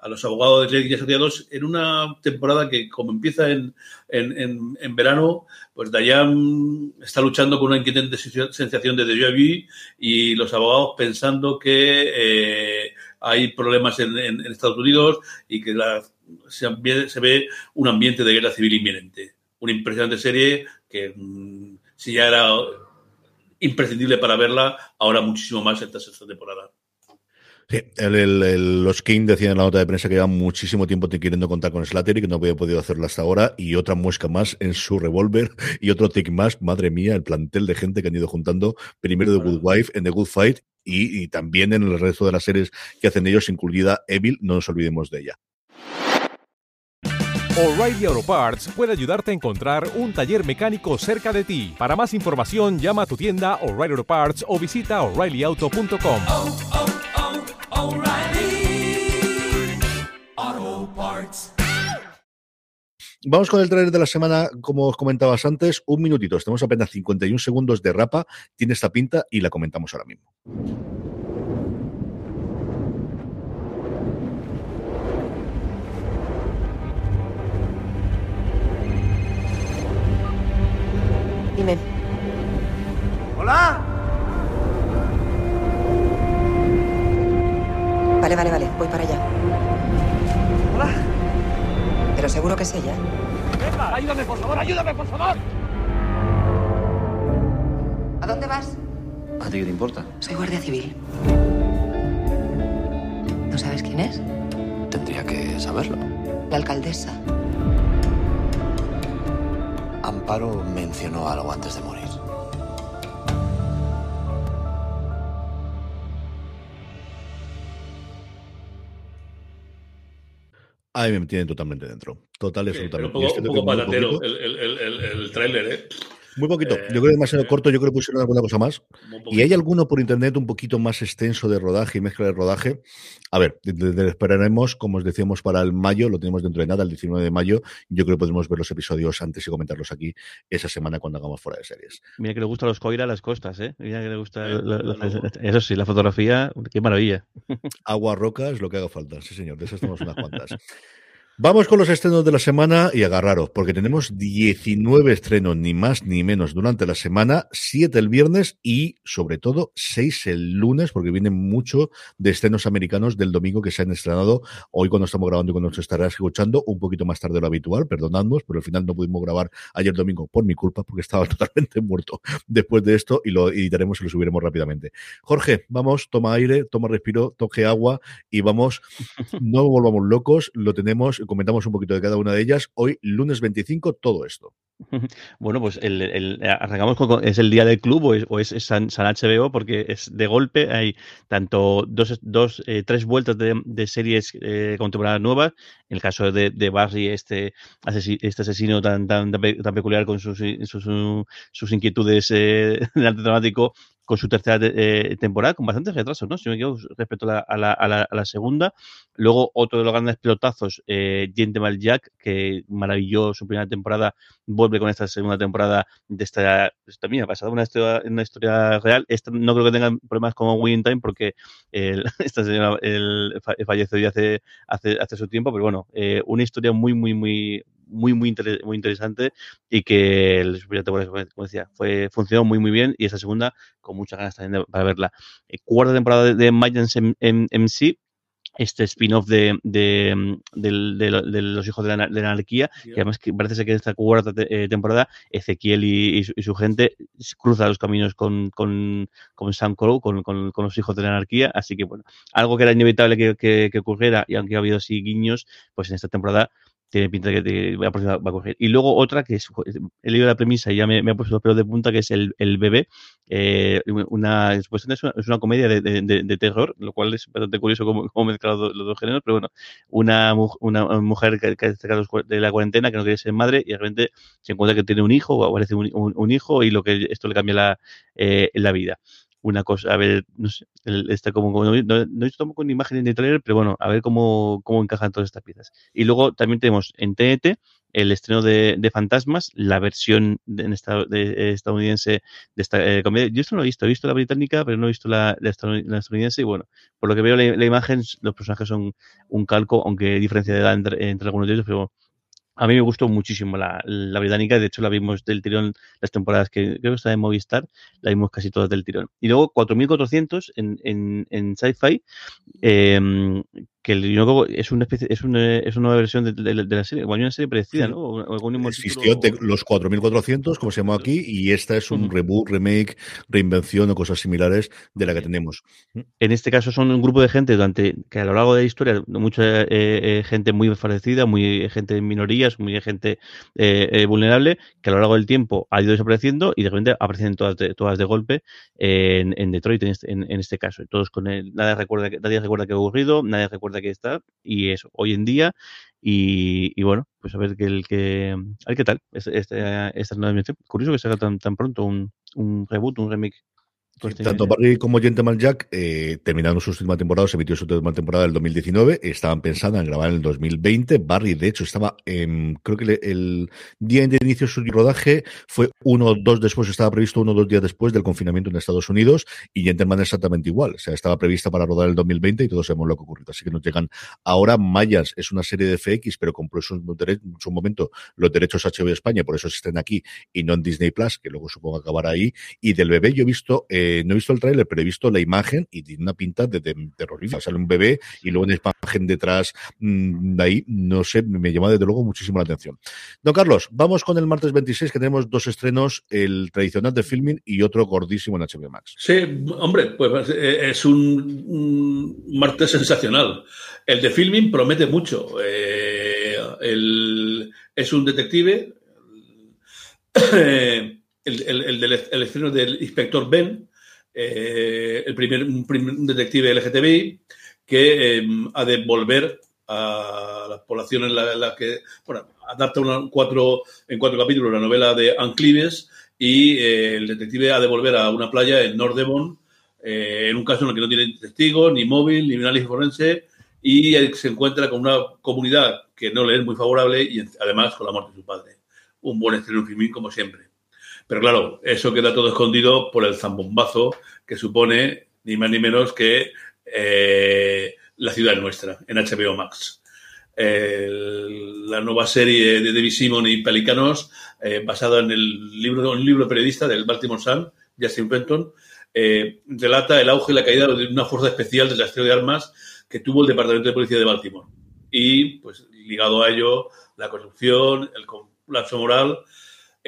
a los abogados de y asociados en una temporada que, como empieza en, en, en, verano, pues Dayan está luchando con una inquietante sensación de déjà vu y los abogados pensando que eh, hay problemas en, Estados Unidos y que se, ve un ambiente de guerra civil inminente. Una impresionante serie que mm, si ya era imprescindible para verla, ahora muchísimo más esta sexta temporada. Sí, los King decían en la nota de prensa que llevan muchísimo tiempo queriendo contar con Slattery, que no había podido hacerlo hasta ahora, y otra muesca más en su revólver, y otro tick más, madre mía, el plantel de gente que han ido juntando, primero de Good Wife, en The Good Fight, y, también en el resto de las series que hacen ellos, incluida Evil, no nos olvidemos de ella. O'Reilly Auto Parts puede ayudarte a encontrar un taller mecánico cerca de ti. Para más información, llama a tu tienda O'Reilly Auto Parts o visita oreillyauto.com. Vamos con el trailer de la semana, como os comentabas antes, un minutito. Tenemos apenas 51 segundos de rapa. Tiene esta pinta y la comentamos ahora mismo. Dime. ¡Hola! Vale, vale, vale. Voy para allá. ¡Hola! Pero seguro que es ella. ¡Venga! ¡Ayúdame, por favor! ¡Ayúdame, por favor! ¿A dónde vas? ¿A ti qué te importa? Soy guardia civil. ¿No sabes quién es? Tendría que saberlo. La alcaldesa. Amparo mencionó algo antes de morir. Ahí me tienen totalmente dentro. Total y absolutamente. un poco, patatero el, el, el, el, tráiler, ¿eh? Muy poquito. yo creo que demasiado eh, corto. Yo creo que pusieron alguna cosa más. Y hay alguno por internet un poquito más extenso de rodaje y mezcla de rodaje. A ver, esperaremos, como os decíamos, para el mayo. Lo tenemos dentro de nada, el 19 de mayo. Yo creo que podemos ver los episodios antes y comentarlos aquí esa semana cuando hagamos fuera de series. Mira que le gusta los coira a las costas, ¿eh? Mira que le gusta. eso sí, la fotografía, qué maravilla. Agua, rocas, lo que haga falta. Sí, señor. De esas tenemos unas cuantas. Vamos con los estrenos de la semana y agarraros, porque tenemos 19 estrenos, ni más ni menos, durante la semana, 7 el viernes y, sobre todo, 6 el lunes, porque vienen mucho de estrenos americanos del domingo que se han estrenado hoy cuando estamos grabando y cuando nos estarás escuchando, un poquito más tarde de lo habitual, perdonadnos, pero al final no pudimos grabar ayer domingo por mi culpa, porque estaba totalmente muerto después de esto y lo editaremos y lo subiremos rápidamente. Jorge, vamos, toma aire, toma respiro, toque agua y vamos, no volvamos locos, lo tenemos comentamos un poquito de cada una de ellas. Hoy, lunes 25, todo esto. Bueno, pues el, arrancamos con, es el día del club o es, San, HBO porque es de golpe, hay tanto dos, dos eh, tres vueltas de, series eh, contemporáneas nuevas, en el caso de, Barry, este, este asesino tan, tan, tan peculiar con sus, sus, sus inquietudes eh, del arte dramático, con su tercera eh, temporada, con bastantes retrasos, ¿no? Si me equivoco, respecto a la, a la, segunda. Luego, otro de los grandes pelotazos, eh, Gentleman Jack, que maravilló su primera temporada, vuelve con esta segunda temporada de esta, esta mía, basada en una historia, una historia real. Esta, no creo que tengan problemas como Winning Time, porque esta señora el, falleció ya hace, hace, hace su tiempo, pero bueno, eh, una historia muy, muy, muy, muy, muy, muy interesante y que el como decía, fue, funcionó muy, muy bien y esa segunda con muchas ganas también para verla. Eh, cuarta temporada de, de Mayans MC, este spin-off de, de, de, los hijos de la, anarquía, que además que parece ser que en esta cuarta eh, temporada Ezequiel y, su, gente cruzan los caminos con, con, con Sam Crow, con, con, los hijos de la anarquía, así que bueno, algo que era inevitable que, que, que ocurriera y aunque ha habido así guiños, pues en esta temporada tiene pinta de que va, a coger. Y luego otra que es, he leído la premisa y ya me, ha puesto los pelos de punta, que es el, el bebé. Eh, una, es, una, es una comedia de, de, terror, lo cual es bastante curioso cómo, cómo mezclar los, dos géneros, pero bueno, una, una mujer que, que de la cuarentena, que no quiere ser madre, y de repente se encuentra que tiene un hijo, o aparece un, un, hijo, y lo que esto le cambia la, eh, la vida una cosa, a ver, no sé, está como, no, no, he visto tampoco ni imágenes ni trailer, pero bueno, a ver cómo, cómo encajan todas estas piezas. Y luego también tenemos en TNT el estreno de, de Fantasmas, la versión de, en esta, de, estadounidense de esta eh, comedia. Yo esto no lo he visto, he visto la británica, pero no he visto la, la, estadounidense. Y bueno, por lo que veo la, imagen, los personajes son un calco, aunque diferencia de edad entre, entre algunos de ellos, pero a mí me gustó muchísimo la, británica, de hecho la vimos del tirón las temporadas que creo que está en Movistar, la vimos casi todas del tirón. Y luego 4400 en, en, en Sci-Fi, eh, que es una especie, es una, es una versión de, de, la serie, o una serie parecida, ¿no? Existió los 4400, como se llamó aquí, y esta es un reboot, remake, reinvención o cosas similares de la que tenemos. En este caso son un grupo de gente durante que a lo largo de la historia, mucha eh, eh, gente muy desfallecida, muy gente en minorías, muy gente eh, vulnerable, que a lo largo del tiempo ha ido desapareciendo y de repente aparecen todas de, todas de golpe en, en Detroit en este, en, este caso. Todos con el, nadie recuerda, nadie recuerda que ha ocurrido, nadie recuerda que está y eso, hoy en día. Y, bueno, pues a ver, que el que, a ver qué tal este, esta, nueva dimensión. Curioso que salga tan, tan pronto un, un reboot, un remake tanto Barry como Gentleman Jack eh, terminaron su última temporada, se emitió su última temporada del 2019, estaban pensando en grabar en el 2020. Barry, de hecho, estaba, en, creo que el día de inicio de su rodaje fue uno o dos después, estaba previsto uno o dos días después del confinamiento en Estados Unidos, y Gentleman exactamente igual, o sea, estaba prevista para rodar el 2020 y todos sabemos lo que ocurrió. Así que nos llegan ahora. Mayas es una serie de FX, pero compró en su momento los derechos HBO de España, por eso estén aquí y no en Disney Plus, que luego supongo acabará ahí. Y del bebé yo he visto. Eh, no he visto el tráiler, pero he visto la imagen y tiene una pinta de, terrorífica. Sale un bebé y luego una imagen detrás mm, de ahí, no sé, me llama desde luego muchísimo la atención. Don Carlos, vamos con el martes 26, que tenemos dos estrenos, el tradicional de filming y otro gordísimo en HBO Max. Sí, hombre, pues eh, es un, martes sensacional. El de filming promete mucho. Eh, es un detective. el, el, el, el, estreno del inspector Ben, eh, el primer, un, detective LGTBI que eh, ha de volver a la población en la, en la que, bueno, adapta una, cuatro, en cuatro capítulos la novela de Anclives y eh, el detective ha de volver a una playa en North Devon, eh, en un caso en el que no tiene testigo, ni móvil, ni análisis forense, y se encuentra con una comunidad que no le es muy favorable y además con la muerte de su padre. Un buen estreno filmín como siempre. Pero claro, eso queda todo escondido por el zambombazo que supone ni más ni menos que eh, La ciudad nuestra en HBO Max. la nueva serie de David Simon y Pelicanos, eh, basada en el libro, un libro periodista del Baltimore Sun, Justin Fenton, eh, relata el auge y la caída de una fuerza especial de rastreo de armas que tuvo el Departamento de Policía de Baltimore. Y, pues, ligado a ello, la corrupción, el colapso moral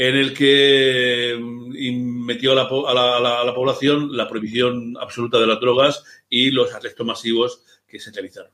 en el que mm, metió a la, a, la, población la prohibición absoluta de las drogas y los arrestos masivos que se realizaron.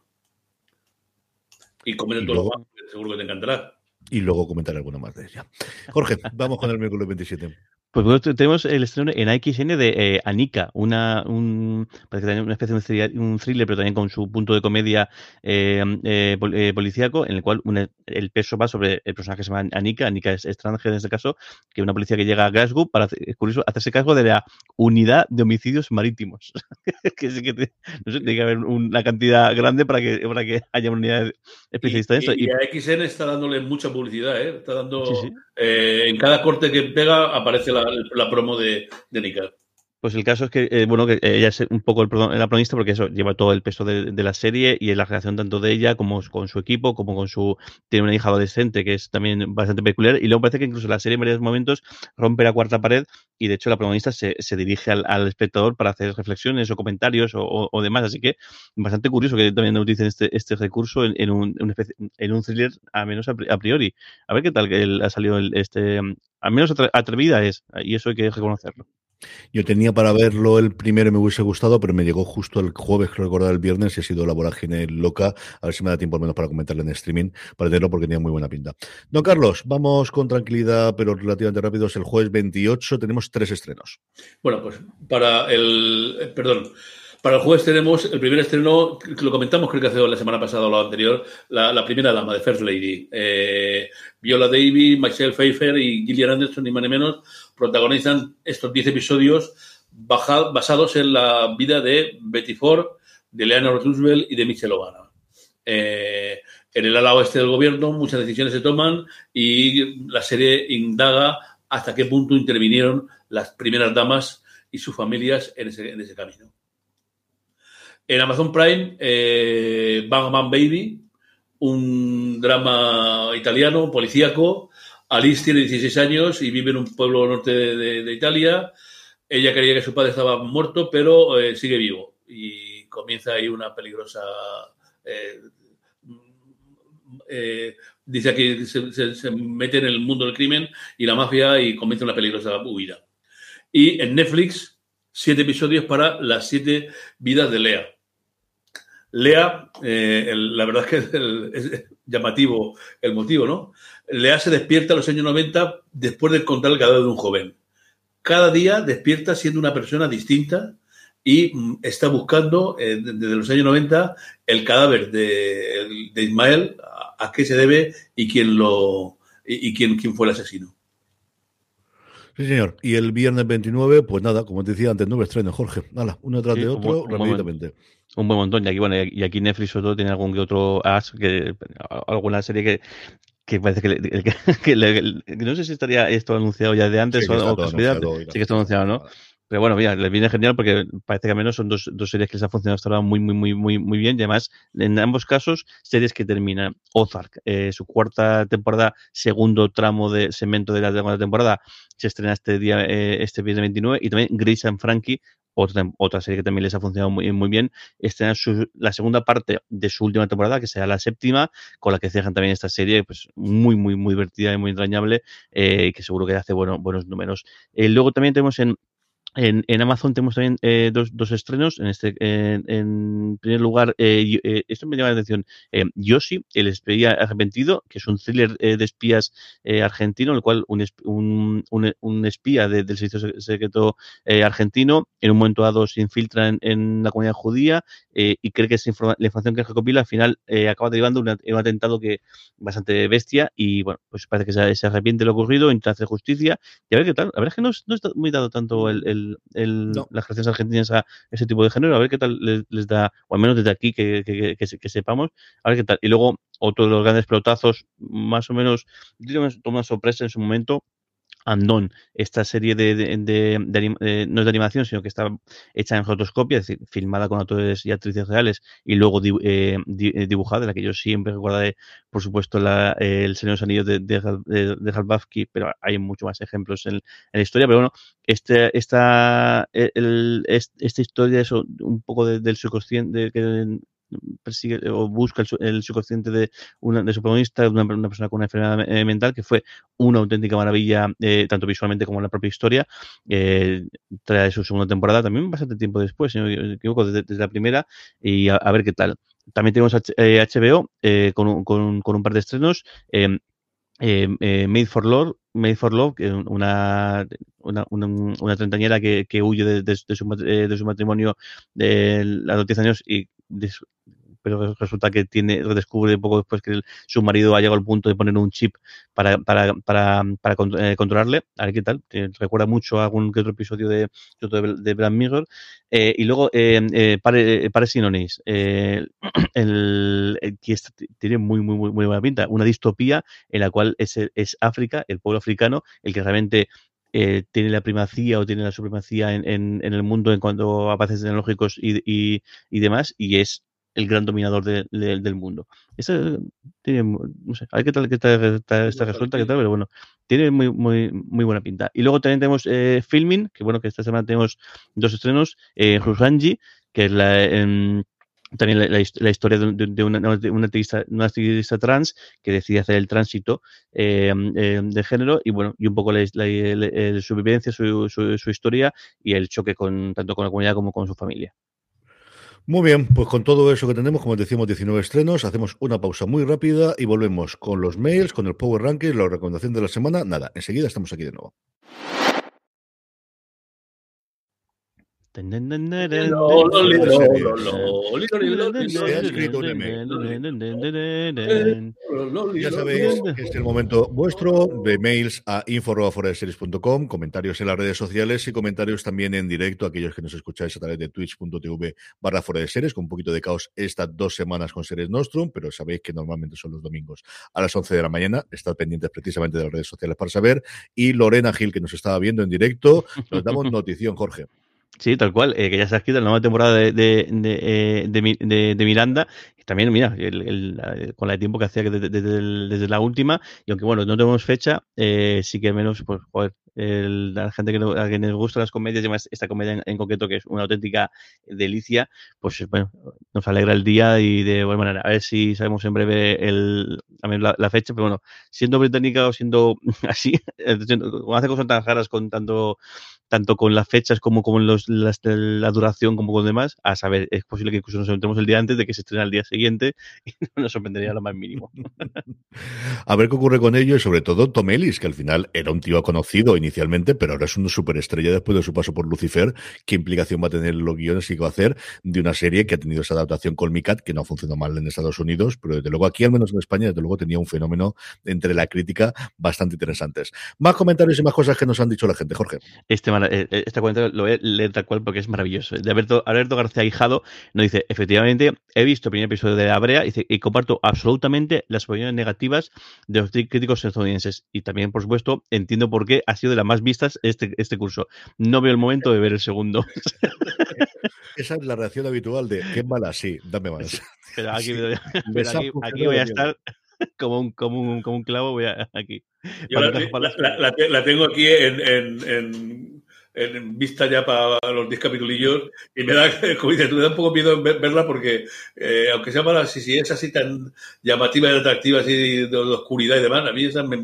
Y comenten todo luego, seguro que te encantará. Y luego comentaré alguna más de ella. Jorge, vamos con el miércoles 27. Pues bueno, tenemos el estreno en AXN de eh, Anika, una, un, parece que también una especie de un thriller, pero también con su punto de comedia eh, eh, eh, policíaco, en el cual una- el peso va sobre el personaje que se llama Anika, Anika es extranjera en este caso, que es una policía que llega a Glasgow para hacer- es curioso, hacerse cargo de la unidad de homicidios marítimos. que sí que te- no sé, tiene que haber una cantidad grande para que, para que haya una unidad especialista en esto. Y, y a XN está dándole mucha publicidad, ¿eh? Está dando. Sí, sí. eh, en cada corte que pega aparece la, la promo de, de. Pues el caso es que, eh, bueno, que ella es un poco el, la protagonista porque eso lleva todo el peso de, la serie y en la relación tanto de ella como con su equipo, como con su. Tiene una hija adolescente que es también bastante peculiar. Y luego parece que incluso la serie en varios momentos rompe la cuarta pared y de hecho la protagonista se, dirige al, espectador para hacer reflexiones o comentarios o, demás. Así que bastante curioso que también utilicen este, este recurso en, un, especie- en un thriller, a menos a, a priori. A ver qué tal que el- ha salido el- este. Al menos atre- atrevida es, y eso hay que reconocerlo. Yo tenía para verlo el primero y me hubiese gustado, pero me llegó justo el jueves, creo recordar el viernes, y ha sido la vorágine loca. A ver si me da tiempo al menos para comentarlo en streaming, para tenerlo porque tenía muy buena pinta. Don Carlos, vamos con tranquilidad, pero relativamente rápidos. El jueves 28 tenemos tres estrenos. Bueno, pues para el. eh, Perdón. Para el jueves tenemos el primer estreno, lo comentamos creo que hace la semana pasada o la anterior, la, primera dama de First Lady. Eh, Viola Davis, Michelle Pfeiffer y Gillian Anderson, ni más ni menos, protagonizan estos 10 episodios basados en la vida de Betty Ford, de Eleanor Roosevelt y de Michelle Obama. Eh, en el ala oeste del gobierno muchas decisiones se toman y la serie indaga hasta qué punto intervinieron las primeras damas y sus familias en ese camino. En Amazon Prime, eh, Bang Baby, un drama italiano, policíaco. Alice tiene 16 años y vive en un pueblo norte de, Italia. Ella creía que su padre estaba muerto, pero eh, sigue vivo. Y comienza ahí una peligrosa... eh, eh, dice aquí se, se- se mete en el mundo del crimen y la mafia y comienza una peligrosa huida. Y en Netflix, siete episodios para las siete vidas de Lea. Lea, eh, el- la verdad es que el- es llamativo el motivo, ¿no? Lea se despierta a los años 90 después de encontrar el cadáver de un joven. Cada día despierta siendo una persona distinta y mm, está buscando eh, de- desde los años 90 el cadáver de, de Ismael, a, a qué se debe y quién lo y, y quién, quién fue el asesino. Sí, señor. Y el viernes 29, pues nada, como te decía antes, nueve estrenos, Jorge. Nada, uno tras Sí, de otro, un. Un buen montón. Y aquí, bueno, y aquí Netflix sobre todo tiene algún que otro as, que alguna serie que, que parece que, le- que- que le- no sé si estaría esto anunciado ya de antes Sí, o, o casualidad. Sí que está anunciado, ¿no? Pero bueno, mira, les viene genial porque parece que al menos son dos, dos series que les han funcionado hasta ahora muy, muy, muy, muy, muy bien. Y además, en ambos casos, series que terminan. Ozark, eh, su cuarta temporada, segundo tramo de segmento de la segunda temporada, se estrena este día, eh, este viernes 29. Y también Grace and Frankie, otra, otra serie que también les ha funcionado muy, muy bien, estrena su- la segunda parte de su última temporada, que será la séptima, con la que cierran también esta serie, pues muy, muy, muy divertida y muy entrañable, eh, que seguro que hace bueno, buenos números. Eh, luego también tenemos en, en, en Amazon tenemos también eh, dos, dos estrenos. En este, en, primer lugar, eh, eh, esto me llama la atención. Eh, Yoshi, el espía arrepentido, que es un thriller eh, de espías argentino, en el cual un, un, un, espía de- del servicio sec- secreto argentino, en un momento dado se infiltra en, en la comunidad judía y cree que esa informa- la información que recopila al final acaba derivando en un atentado que bastante bestia y bueno, pues parece que se, arrepiente de lo ocurrido, intenta hacer justicia y a ver qué tal. La verdad es que no, no está muy dado tanto el- el- No. las creaciones argentinas a ese tipo de género, a ver qué tal les, les da, o al menos desde aquí que, que- que- que se- que sepamos, a ver qué tal. Y luego otro de los grandes pelotazos, más o menos, yo digo, me tomó una sorpresa en su momento, Andón, esta serie de, de, de- eh, no es de animación, sino que está hecha en rotoscopia, es decir, filmada con actores y actrices reales y luego di- eh, di- eh, dibujada, de la que yo siempre recordaré, por supuesto, la, eh, El Señor de los Anillos de, de, Hal- de, de Hal Bafki, pero hay muchos más ejemplos en, la historia, pero bueno, este, esta, el- es- esta historia es un poco de- del subconsciente que persigue o busca el, el subconsciente de, una, de su protagonista, una, una persona con una enfermedad eh, mental, que fue una auténtica maravilla, eh, tanto visualmente como en la propia historia. Eh, trae su segunda temporada también bastante tiempo después, si no me equivoco, desde, desde la primera, y a, ver qué tal. También tenemos H- HBO eh, con, con, con un par de estrenos. Eh, eh, Made for Love, Made for Love, una, una, una, una treintañera que, que huye de, de, de, su, eh, de, su, matrimonio de los 10 años y de su, pero resulta que tiene, descubre poco después que su marido ha llegado al punto de poner un chip para, eh, controlarle. A ver qué tal. Recuerda mucho a algún que otro episodio de, de, de. Eh, y luego, eh, Pare, Pare Sinonis, tiene muy, muy, muy, buena pinta. Una distopía en la cual es, África, el pueblo africano, el que realmente tiene la primacía o tiene la supremacía en, el mundo en cuanto a avances tecnológicos y demás, y es el gran dominador de, de, del mundo. Este tiene, no sé, ver qué tal, qué tal, esta, esta resulta, qué tal, pero bueno, tiene muy, muy, muy buena pinta. Y luego también tenemos eh, Filming, que bueno, que esta semana tenemos dos estrenos, eh, Rusanji, que es la... Eh, también la, la, la, historia de, de, una, de una, activista, una, activista, trans que decide hacer el tránsito eh, eh, de género y bueno, y un poco la, su vivencia, su, su, su, historia y el choque con tanto con la comunidad como con su familia. Muy bien, pues con todo eso que tenemos, como decimos, 19 estrenos, hacemos una pausa muy rápida y volvemos con los mails, con el Power Ranking, la recomendación de la semana. Nada, enseguida estamos aquí de nuevo. Ya sabéis que es el momento vuestro de mails a info.foradeseries.com, comentarios en las redes sociales y comentarios también en directo, aquellos que nos escucháis a través de twitch.tv barra fuera de series, con un poquito de caos estas dos semanas con Series Nostrum, pero sabéis que normalmente son los domingos a las 11 de la mañana. Estad pendientes precisamente de las redes sociales para saber. Y Lorena Gil, que nos estaba viendo en directo, nos damos notición, Jorge. Sí, tal cual, eh, que ya se ha escrito la nueva temporada de, de, de, de, de Miranda. También, mira, el, el, el, con la de tiempo que hacía desde, desde, desde, la última, y aunque bueno, no tenemos fecha, eh, sí que menos, pues, joder, el, la gente que a quienes gustan las comedias, y además esta comedia en, concreto, que es una auténtica delicia, pues bueno, nos alegra el día y de buena manera. A ver si sabemos en breve el, la, la fecha, pero bueno, siendo británica o siendo así, cuando hace cosas tan raras con tanto tanto con las fechas como con los, la duración como con demás, a saber, es posible que incluso nos entremos el día antes de que se estrene el día siguiente y no nos sorprendería lo más mínimo. a ver qué ocurre con ello y sobre todo Tom Ellis, que al final era un tío conocido inicialmente, pero ahora es una superestrella después de su paso por Lucifer. ¿Qué implicación va a tener los guiones y qué va a hacer de una serie que ha tenido esa adaptación con Micat, que no ha funcionado mal en Estados Unidos, pero desde luego aquí, al menos en España, desde luego tenía un fenómeno entre la crítica bastante interesantes. Más comentarios y más cosas que nos han dicho la gente, Jorge. Este este comentario lo voy a leer tal cual porque es maravilloso. De Alberto, Alberto García Hijado nos dice, efectivamente, he visto el primer episodio de La Brea y, y comparto absolutamente las opiniones negativas de los críticos estadounidenses. Y también, por supuesto, entiendo por qué ha sido de las más vistas este, este curso. No veo el momento de ver el segundo. Esa es la reacción habitual de, qué mala, sí, dame más. Pero aquí, sí. pero aquí, aquí voy a estar como un, como un, como un clavo voy a, aquí. Yo la, la, la, la, tengo aquí en, en, en, en, vista ya para los 10 capitulillos y me da, como dices, me da un poco miedo verla porque, eh, aunque sea mala, si, si es así tan llamativa y atractiva, así de, de, oscuridad y demás, a mí esas me,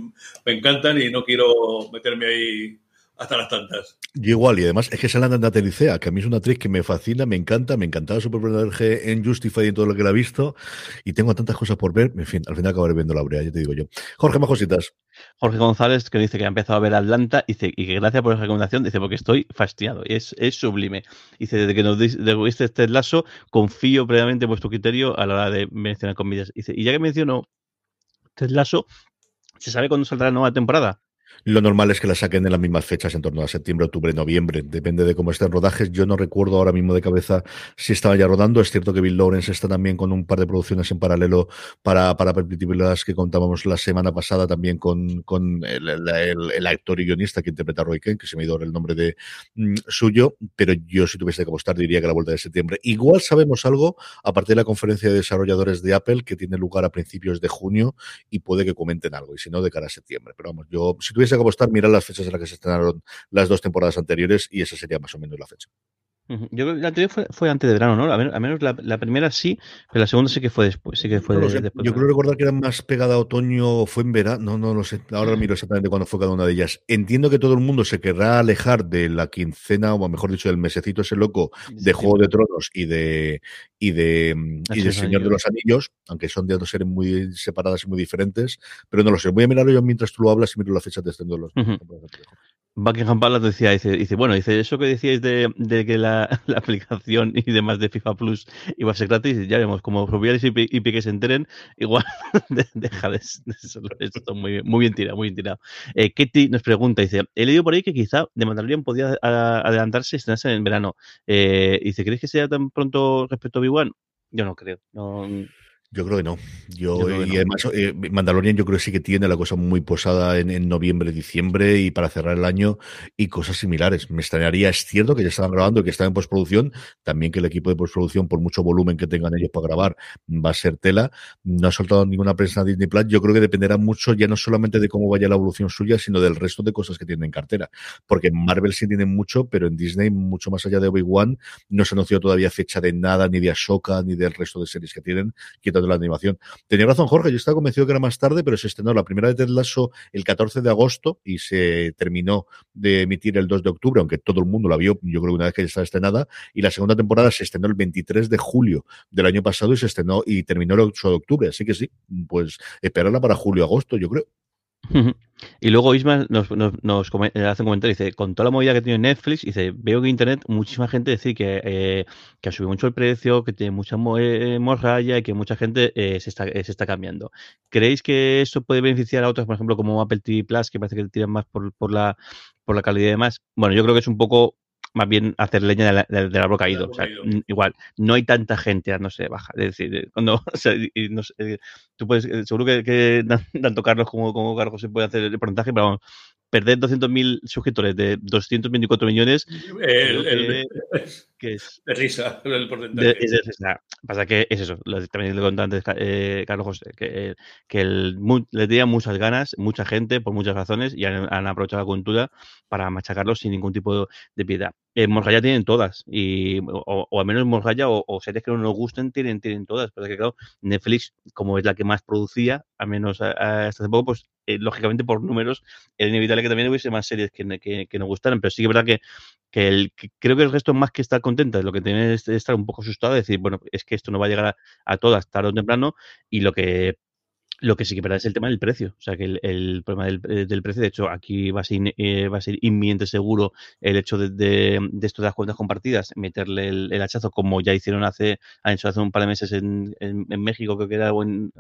me encantan y no quiero meterme ahí hasta las tantas. Y igual, y además es que sale Natalie Licea, que a mí es una actriz que me fascina, me encanta, me encantaba su personaje en Justify y en todo lo que la he visto, y tengo tantas cosas por ver, en fin, al final acabaré viendo la brea, ya te digo yo. Jorge, más cositas. Jorge González, que dice que ha empezado a ver Atlanta, dice, y que gracias por la recomendación, dice, porque estoy fastidiado, y es, es sublime. Dice, desde que nos diste este lazo, confío previamente en vuestro criterio a la hora de mencionar comedias. Dice, y ya que menciono Ted Lasso, ¿se sabe cuándo saldrá la nueva temporada? Lo normal es que la saquen en las mismas fechas, en torno a septiembre, octubre, noviembre. Depende de cómo estén rodajes. Yo no recuerdo ahora mismo de cabeza si estaba ya rodando. Es cierto que Bill Lawrence está también con un par de producciones en paralelo para, para las que contábamos la semana pasada también con, con el, actor y guionista que interpreta a Roy Kent, que se me ha ido el nombre de mm, suyo. Pero yo, si tuviese que apostar, diría que la vuelta de septiembre. Igual sabemos algo, aparte de la conferencia de desarrolladores de Apple, que tiene lugar a principios de junio y puede que comenten algo. Y si no, de cara a septiembre. Pero vamos, yo, si tuviese que apostar, mirar las fechas en las que se estrenaron las dos temporadas anteriores y esa sería más o menos la fecha. Yo creo que la anterior fue, fue, antes de verano, ¿no? A menos, la, la, primera sí, pero la segunda sí que fue después. Sí que fue no de, sé. después. Yo creo recordar que era más pegada a otoño o fue en verano. No, no lo sé. Ahora miro exactamente cuándo fue cada una de ellas. Entiendo que todo el mundo se querrá alejar de la quincena, o mejor dicho, del mesecito ese loco de Juego de Tronos y de y de, y Así de Señor de los Anillos, aunque son de dos series muy separadas y muy diferentes, pero no lo sé. Voy a mirarlo yo mientras tú lo hablas y miro la fecha de estreno de los. Buckingham Palace decía, dice, dice, bueno, dice, eso que decíais de, de que la, la aplicación y demás de FIFA Plus iba a ser gratis, ya vemos, como Rubiales y, y Piqué se enteren, igual de- deja de, de eso, esto muy bien, muy bien tirado, muy bien tirado. Eh, Ketty nos pregunta, dice, he leído por ahí que quizá de Mandalorian podía adelantarse y estrenarse en verano. Eh, dice, ¿creéis que sea tan pronto respecto a Obi-Wan? Yo no creo. No, Yo creo que no. Yo, Yo creo que y no. además, eh, Mandalorian yo creo que sí que tiene la cosa muy posada en, en noviembre, diciembre y para cerrar el año y cosas similares. Me extrañaría, es cierto que ya estaban grabando y que están en postproducción, también que el equipo de postproducción, por mucho volumen que tengan ellos para grabar, va a ser tela. No ha soltado ninguna prensa Disney Plus. Yo creo que dependerá mucho ya no solamente de cómo vaya la evolución suya, sino del resto de cosas que tienen en cartera. Porque en Marvel sí tienen mucho, pero en Disney, mucho más allá de Obi-Wan, no se anunció todavía fecha de nada, ni de Ashoka, ni del resto de series que tienen, quitando la animación. Tenía razón Jorge, yo estaba convencido que era más tarde, pero se estrenó la primera de Ted el 14 de agosto y se terminó de emitir el 2 de octubre, aunque todo el mundo la vio, yo creo una vez que ya estaba estrenada, y la segunda temporada se estrenó el 23 de julio del año pasado y se estrenó y terminó el 8 de octubre, así que sí, pues esperarla para julio-agosto, yo creo. Y luego Isma nos, eh, hace un comentario, dice, con toda la movida que tiene Netflix, dice, veo que Internet, muchísima gente dice que, eh, que ha subido mucho el precio, que tiene mucha eh, morralla y que mucha gente se, está, se está cambiando. ¿Creéis que eso puede beneficiar a otros, por ejemplo, como Apple TV Plus, que parece que tiran más por, por, la, por la calidad y demás? Bueno, yo creo que es un poco más bien hacer leña de la- de- del árbol caído. O sea, igual, no hay tanta gente dándose de baja. Es decir, eh, cuando, o sea, y- y no sé, eh, tú puedes, eh, seguro que, que tanto Carlos como, como Carlos se puede hacer el porcentaje, pero vamos, perder 200.000 suscriptores de 224 millones, El, creo el- que, que es, de risa, el de- porcentaje. es, es- es- pasa que es eso, lo, también lo contaba antes eh, Carlos José, que, que el, mu- le tenían muchas ganas, mucha gente, por muchas razones, y han, han aprovechado la cultura para machacarlos sin ningún tipo de piedad. En Morgalla tienen todas, y, o, o al menos Morgalla o, o series que no nos gusten tienen, tienen todas, pero es que claro, Netflix, como es la que más producía, al menos hasta hace poco, pues eh, lógicamente por números era inevitable que también hubiese más series que, que, que nos gustaran, pero sí que es verdad que, que, el, creo que el resto más que estar contenta, lo que tiene es estar un poco asustado, decir, bueno, es que esto no va a llegar a, a todas tarde o temprano, y lo que lo que sí que es verdad es el tema del precio. O sea, que el, el problema del, eh, del precio, de hecho, aquí va a ser, eh, va a ser inminente seguro el hecho de, de, de esto de las cuentas compartidas, meterle el, el hachazo, como ya hicieron hace, han hecho hace un par de meses en, en, en México, creo que era, o en,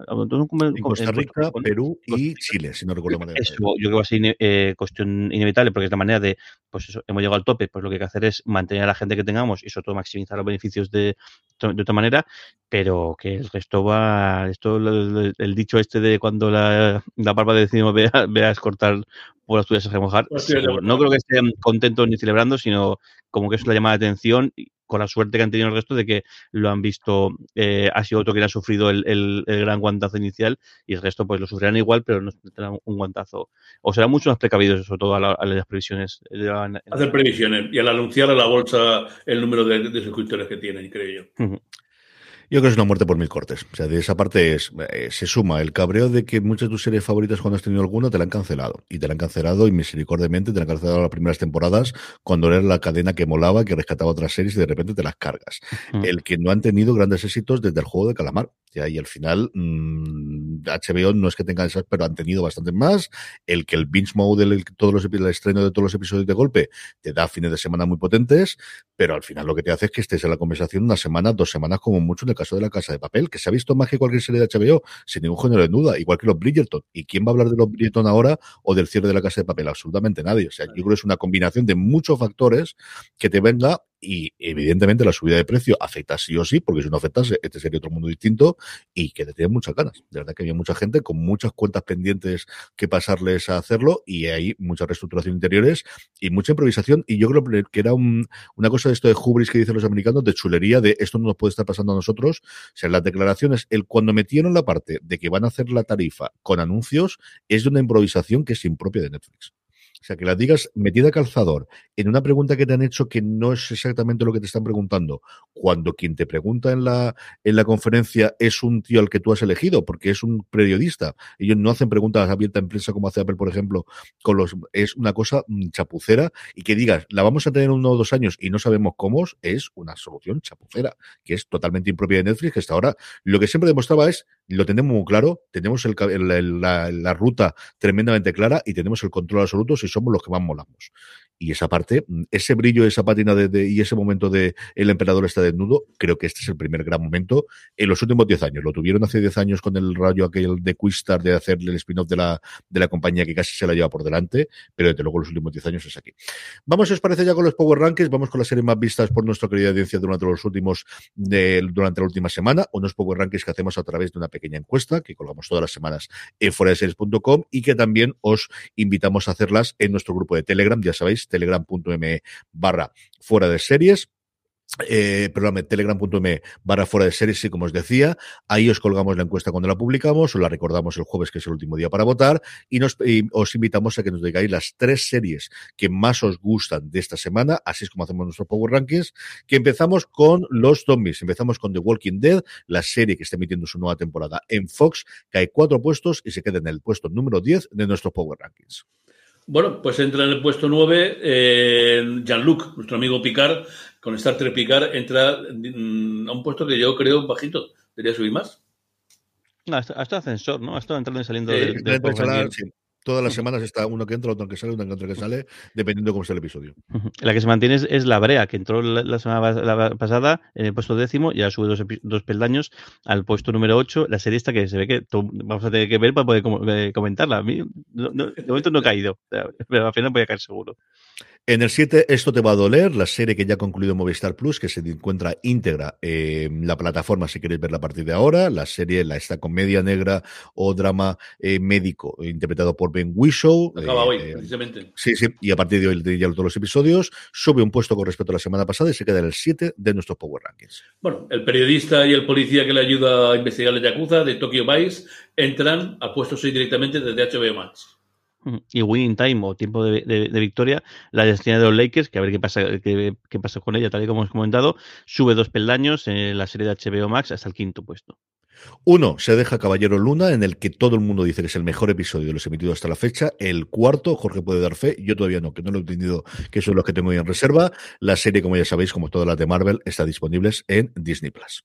En Costa Rica, Perú y Chile, si no recuerdo mal. eso, yo creo que va a ser eh, cuestión inevitable porque es la manera de, pues eso, hemos llegado al tope, pues lo que hay que hacer es mantener a la gente que tengamos y sobre todo maximizar los beneficios de, de otra manera, pero que el resto va, esto, lo- el dicho este de cuando la, la barba de encima veas, cortar por las tuyas a remojar, no creo que estén contentos ni celebrando, sino como que es la llamada de atención y con la suerte que han tenido el resto de que lo han visto, eh, ha sido otro que ha sufrido el, el- el gran guantazo inicial y el resto pues lo sufrirán igual, pero no tendrán un guantazo. O serán mucho más precavidos, sobre todo a, la- a las previsiones. eh, Hacer previsiones y al anunciar a la bolsa el número de, de suscriptores que tienen, creo yo. Ujú. Yo creo que es una muerte por mil cortes. O sea, de esa parte es, eh, se suma el cabreo de que muchas de tus series favoritas cuando has tenido alguna te la han cancelado. Y te la han cancelado y misericordiamente te la han cancelado las primeras temporadas cuando era la cadena que molaba, que rescataba otras series y de repente te las cargas. El que no han tenido grandes éxitos desde el juego de calamar. Y al final, mm, HBO no es que tenga esas, pero han tenido bastantes más. El que el binge mode, el, todos los, el estreno de todos los episodios de golpe, te da fines de semana muy potentes, pero al final lo que te hace es que estés en la conversación una semana, dos semanas como mucho en el caso de la Casa de Papel, que se ha visto más que cualquier serie de HBO, sin ningún género de duda, igual que los Bridgerton. ¿Y quién va a hablar de los Bridgerton ahora o del cierre de la Casa de Papel? Absolutamente nadie. O sea, yo creo que es una combinación de muchos factores que te venga y evidentemente la subida de precio afecta sí o sí, porque si no afectase, este sería otro mundo distinto y que te tienen muchas ganas. De verdad que había mucha gente con muchas cuentas pendientes que pasarles a hacerlo y hay mucha reestructuración interiores y mucha improvisación y yo creo que era un, una cosa de esto de hubris que dicen los americanos, de chulería, de esto no nos puede estar pasando a nosotros. O sea, las declaraciones, el cuando metieron la parte de que van a hacer la tarifa con anuncios, es de una improvisación que es impropia de Netflix. O sea, que la digas metida calzador en una pregunta que te han hecho que no es exactamente lo que te están preguntando, cuando quien te pregunta en la, en la conferencia es un tío al que tú has elegido, porque es un periodista. Ellos no hacen preguntas abiertas en prensa como hace Apple, por ejemplo, con los es una cosa mm, chapucera y que digas, la vamos a tener uno o dos años y no sabemos cómo, es una solución chapucera, que es totalmente impropia de Netflix, que hasta ahora lo que siempre demostraba es, lo tenemos muy claro, tenemos la, ruta tremendamente clara y tenemos el control absoluto si somos los que más molamos. Y esa parte, mm, ese brillo, esa pátina de, y ese momento de el emperador está desnudo, creo que este es el primer gran momento en los últimos 10 años. Lo tuvieron hace 10 años con el rayo aquel de Quistar de hacerle el spin-off de la, de la compañía que casi se la lleva por delante, pero desde luego los últimos 10 años es aquí. Vamos, os parece, ya con los Power Rankings, vamos con las series más vistas por nuestra querida audiencia durante los últimos, de, durante la última semana, unos Power Rankings que hacemos a través de una pequeña encuesta que colgamos todas las semanas en foraseries.com y que también os invitamos a hacerlas en nuestro grupo de Telegram, ya sabéis, telegram.me barra fuera de series eh, perdón, telegram.me barra fuera de series, y como os decía, ahí os colgamos la encuesta cuando la publicamos, os la recordamos el jueves, que es el último día para votar, y, nos, y os invitamos a que nos digáis las tres series que más os gustan de esta semana, así es como hacemos nuestro Power Rankings, que empezamos con los zombies, empezamos con The Walking Dead, la serie que está emitiendo su nueva temporada en Fox, hay cuatro puestos y se queda en el puesto número 10 de nuestro Power Rankings. Bueno, pues entra en el puesto 9 eh, Jean-Luc, nuestro amigo Picard, con Star Trek Picard, entra mm, a un puesto que yo creo bajito. Debería subir más. No, hasta, hasta ascensor, ¿no? Ha estado entrando y saliendo Eh, del, del sí. Todas las semanas está uno que entra, otro que sale, uno que entra que sale, dependiendo de cómo sea el episodio. La que se mantiene es, es la Brea, que entró la, la semana la pasada en el puesto décimo y ahora sube dos, peldaños al puesto número 8. La serie esta que se ve que vamos a tener que ver para poder com- eh, comentarla. A mí, no- no- de momento no he caído, pero al final voy a caer seguro. En el 7, Esto te va a doler, la serie que ya ha concluido Movistar Plus, que se encuentra íntegra en la plataforma si queréis verla a partir de ahora. La serie, la esta comedia negra o drama eh, médico, interpretado por Ben Whishaw. Acaba eh, hoy, eh, precisamente. Sí, sí, y a partir de hoy de ya todos los episodios sube un puesto con respecto a la semana pasada y se queda en el 7 de nuestros Power Rankings. Bueno, el periodista y el policía que le ayuda a investigar la Yakuza de Tokyo Vice entran al puesto 6 directamente desde HBO Max. Y Winning Time o tiempo de, de- victoria, la destina de los Lakers, que a ver qué pasa, qué, qué pasa con ella, tal y como hemos comentado, sube dos peldaños en la serie de HBO Max hasta el quinto puesto. Uno, se deja Caballero Luna, en el que todo el mundo dice que es el mejor episodio de los emitidos hasta la fecha. El cuarto, Jorge puede dar fe, yo todavía no, que no lo he entendido, que son los que tengo en reserva. La serie, como ya sabéis, como todas las de Marvel, está disponibles en Disney Plus.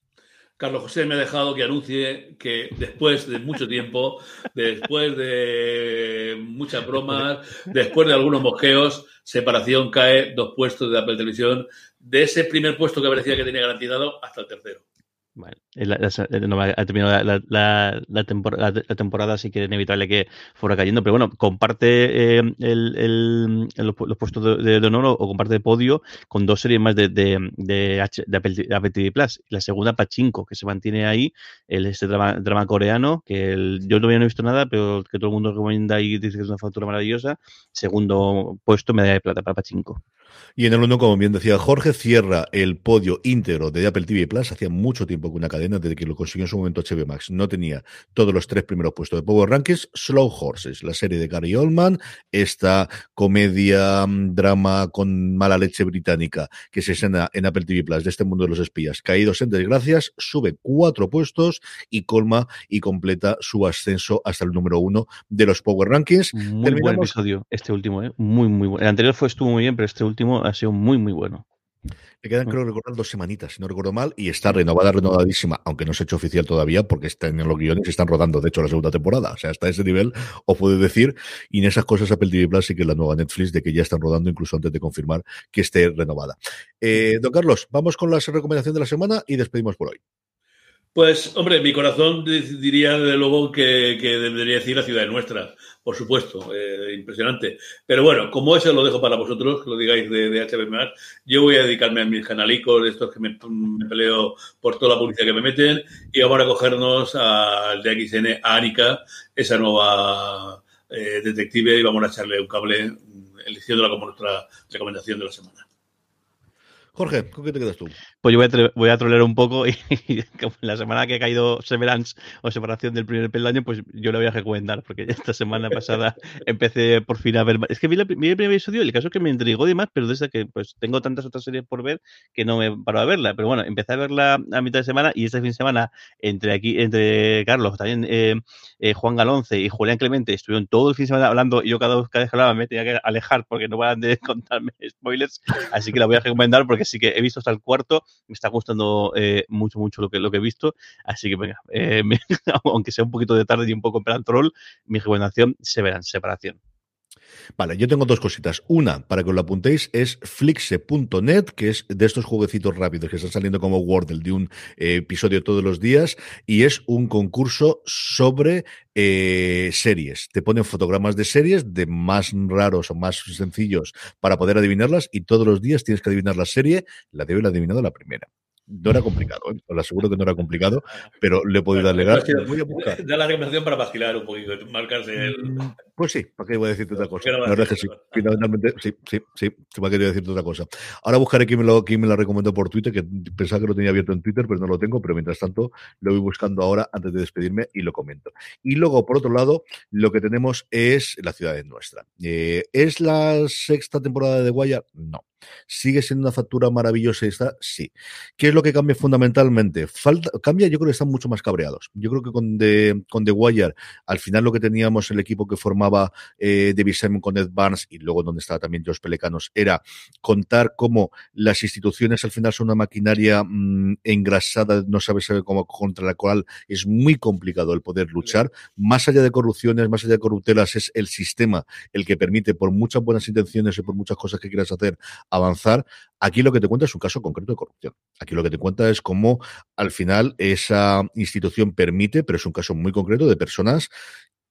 Carlos José me ha dejado que anuncie que después de mucho tiempo, después de muchas bromas, después de algunos mosqueos, separación cae dos puestos de Apple Televisión, de ese primer puesto que parecía que tenía garantizado hasta el tercero. Bueno, no, ha terminado la, la, la, la tempor- la- la temporada, así que era inevitable que fuera cayendo. Pero bueno, comparte eh, el, el- el- los, pu- los puestos de, honor o, comparte podio con dos series más de, de, de, H- de Apple, Plus. La segunda, Pachinko, que se mantiene ahí, el, este drama, drama coreano, que el- yo todavía no he visto nada, pero que todo el mundo recomienda y dice que es una factura maravillosa. Segundo puesto, medalla de plata para Pachinko. Y en el uno, como bien decía Jorge, cierra el podio íntegro de Apple TV Plus. Hacía mucho tiempo que una cadena, desde que lo consiguió en su momento HBO Max, no tenía todos los tres primeros puestos de Power Rankings. Slow Horses, la serie de Gary Oldman, esta comedia, mm, drama con mala leche británica que se escena en Apple TV Plus de este mundo de los espías, caídos en desgracias, sube cuatro puestos y colma y completa su ascenso hasta el número uno de los Power Rankings. Muy buen episodio, este último, ¿eh? Muy, muy bueno. El anterior fue, estuvo muy bien, pero este último ha sido muy, muy bueno. Le quedan, creo recordar, dos semanitas, si no recuerdo mal, y está renovada, renovadísima, aunque no se ha hecho oficial todavía, porque están en los guiones y están rodando, de hecho, la segunda temporada. O sea, hasta ese nivel, os puedo decir, y en esas cosas Apple TV Plus sí que es la nueva Netflix, de que ya están rodando incluso antes de confirmar que esté renovada. Eh, don Carlos, vamos con las recomendaciones de la semana y despedimos por hoy. Pues, hombre, mi corazón di- diría desde luego que, debería decir la ciudad de nuestra, por supuesto, eh, impresionante. Pero bueno, como eso lo dejo para vosotros, que lo digáis de, de HBM, yo voy a dedicarme a mis canalicos, estos que me, me peleo por toda la publicidad que me meten, y vamos a cogernos al de XN, a Anika, esa nueva eh, detective, y vamos a echarle un cable, mm, eligiéndola como nuestra recomendación de la semana. Jorge, ¿con qué te quedas tú? Pues yo voy a, voy a trolear un poco y, como la semana que ha caído Severance o separación del primer peldaño, pues yo lo voy a recomendar, porque esta semana pasada empecé por fin a ver. Es que vi, el primer episodio el caso es que me intrigó y más, pero desde que pues tengo tantas otras series por ver que no me paro a verla. Pero bueno, empecé a verla a mitad de semana y este fin de semana, entre aquí, entre Carlos, también eh, eh, Juan Galonce y Julián Clemente, estuvieron todo el fin de semana hablando y yo cada vez que hablaba me tenía que alejar porque no van de contarme spoilers, así que la voy a recomendar porque sí que he visto hasta el cuarto, me está gustando eh, mucho, mucho lo que, lo que he visto, así que venga, eh, aunque sea un poquito de tarde y un poco en plan troll, mi recomendación se verán, separación. Vale, yo tengo dos cositas. Una, para que os lo apuntéis, es flixe.net, que es de estos jueguecitos rápidos que están saliendo como Wordle de un eh, episodio todos los días, y es un concurso sobre eh, series. Te ponen fotogramas de series, de más raros o más sencillos, para poder adivinarlas, y todos los días tienes que adivinar la serie. La de hoy adivinado la primera. No era complicado, ¿eh? os lo aseguro que no era complicado, pero le he podido alegar. Da la recomendación para vacilar un poquito, marcarse el. Mm, Pues sí, ¿para qué voy a decirte otra cosa? La verdad es que sí, finalmente, sí, sí, sí, ¿para qué voy a decirte otra cosa? Ahora buscaré quién me lo, quién me lo recomendó por Twitter, que pensaba que lo tenía abierto en Twitter, pero no lo tengo, pero mientras tanto lo voy buscando ahora antes de despedirme y lo comento. Y luego, por otro lado, lo que tenemos es La ciudad es nuestra. Eh, ¿Es la sexta temporada de The Wire? No. ¿Sigue siendo una factura maravillosa esta? Sí. ¿Qué es lo que cambia fundamentalmente? Falta, cambia, yo creo que están mucho más cabreados. Yo creo que con The, con The Wire, al final lo que teníamos el equipo que formaba eh, David Simon con Ed Barnes y luego donde estaba también Josh Pelecanos, era contar cómo las instituciones al final son una maquinaria mm, engrasada, no sabes cómo, contra la cual es muy complicado el poder luchar. Más allá de corrupciones, más allá de corruptelas, es el sistema el que permite, por muchas buenas intenciones y por muchas cosas que quieras hacer, avanzar. Aquí lo que te cuenta es un caso concreto de corrupción. Aquí lo que te cuenta es cómo al final esa institución permite, pero es un caso muy concreto de personas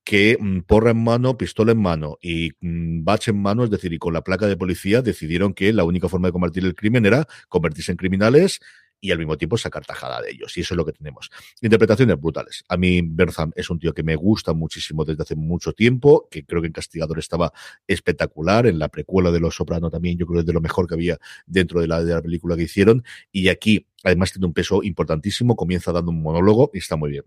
que mm, porra en mano, pistola en mano y mm, bach en mano, es decir, y con la placa de policía, decidieron que la única forma de combatir el crimen era convertirse en criminales y al mismo tiempo sacar tajada de ellos. Y eso es lo que tenemos. Interpretaciones brutales. A mí Bertham es un tío que me gusta muchísimo desde hace mucho tiempo, que creo que en Castigador estaba espectacular, en la precuela de Los Soprano también, yo creo que es de lo mejor que había dentro de la, de la película que hicieron. Y aquí, además, tiene un peso importantísimo, comienza dando un monólogo y está muy bien.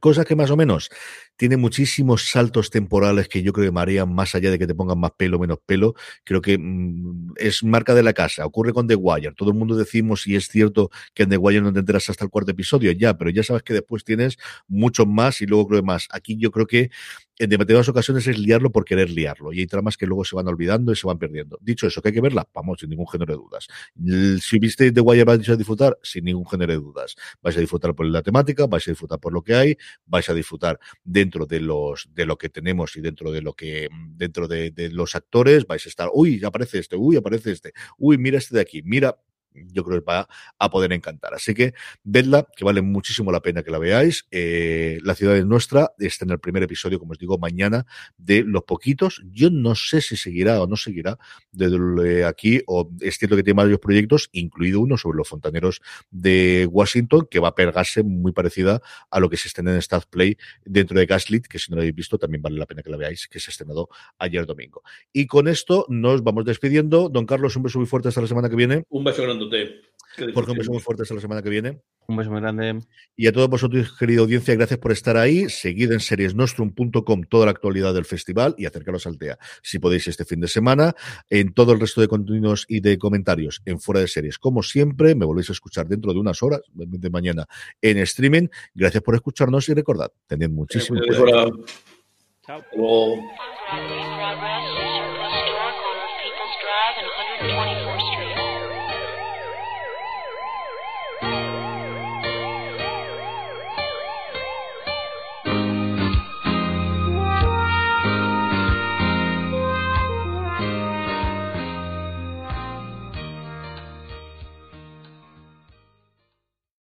Cosa que más o menos tiene muchísimos saltos temporales que yo creo que marean más allá de que te pongan más pelo o menos pelo. Creo que mm, es marca de la casa. Ocurre con The Wire. Todo el mundo decimos, y es cierto que en The Wire no te enteras hasta el cuarto episodio, ya, pero ya sabes que después tienes muchos más y luego creo que más. Aquí yo creo que en demasiadas ocasiones es liarlo por querer liarlo. Y hay tramas que luego se van olvidando y se van perdiendo. Dicho eso, que hay que verla, vamos, sin ningún género de dudas. Si viste The Wire vais a disfrutar, sin ningún género de dudas. Vais a disfrutar por la temática, vais a disfrutar por lo que hay, vais a disfrutar dentro de los de lo que tenemos y dentro de lo que dentro de, de los actores, vais a estar, uy, aparece este, uy, aparece este, uy, mira este de aquí, mira, yo creo que va a poder encantar. Así que vedla, que vale muchísimo la pena que la veáis. Eh, la ciudad es nuestra, está en el primer episodio, como os digo, mañana, de los poquitos. Yo no sé si seguirá o no seguirá desde aquí, o es cierto que tiene varios proyectos, incluido uno sobre los fontaneros de Washington, que va a pegarse muy parecida a lo que se estrena en Stat Play dentro de Gaslit, que si no lo habéis visto, también vale la pena que la veáis, que se estrenado ayer domingo. Y con esto nos vamos despidiendo. Don Carlos, un beso muy fuerte hasta la semana que viene. Un beso grandote. Que Jorge, un beso muy disfrutéis. fuerte hasta la semana que viene. Un beso muy grande. Y a todos vosotros, querida audiencia, gracias por estar ahí. Seguid en seriesnostrum.com toda la actualidad del festival y acercaros al TEA si podéis este fin de semana. En todo el resto de contenidos y de comentarios en Fuera de Series. Como siempre, me volvéis a escuchar dentro de unas horas, de mañana, en streaming. Gracias por escucharnos y recordad, tened muchísimo Eh, cuidado. Chao.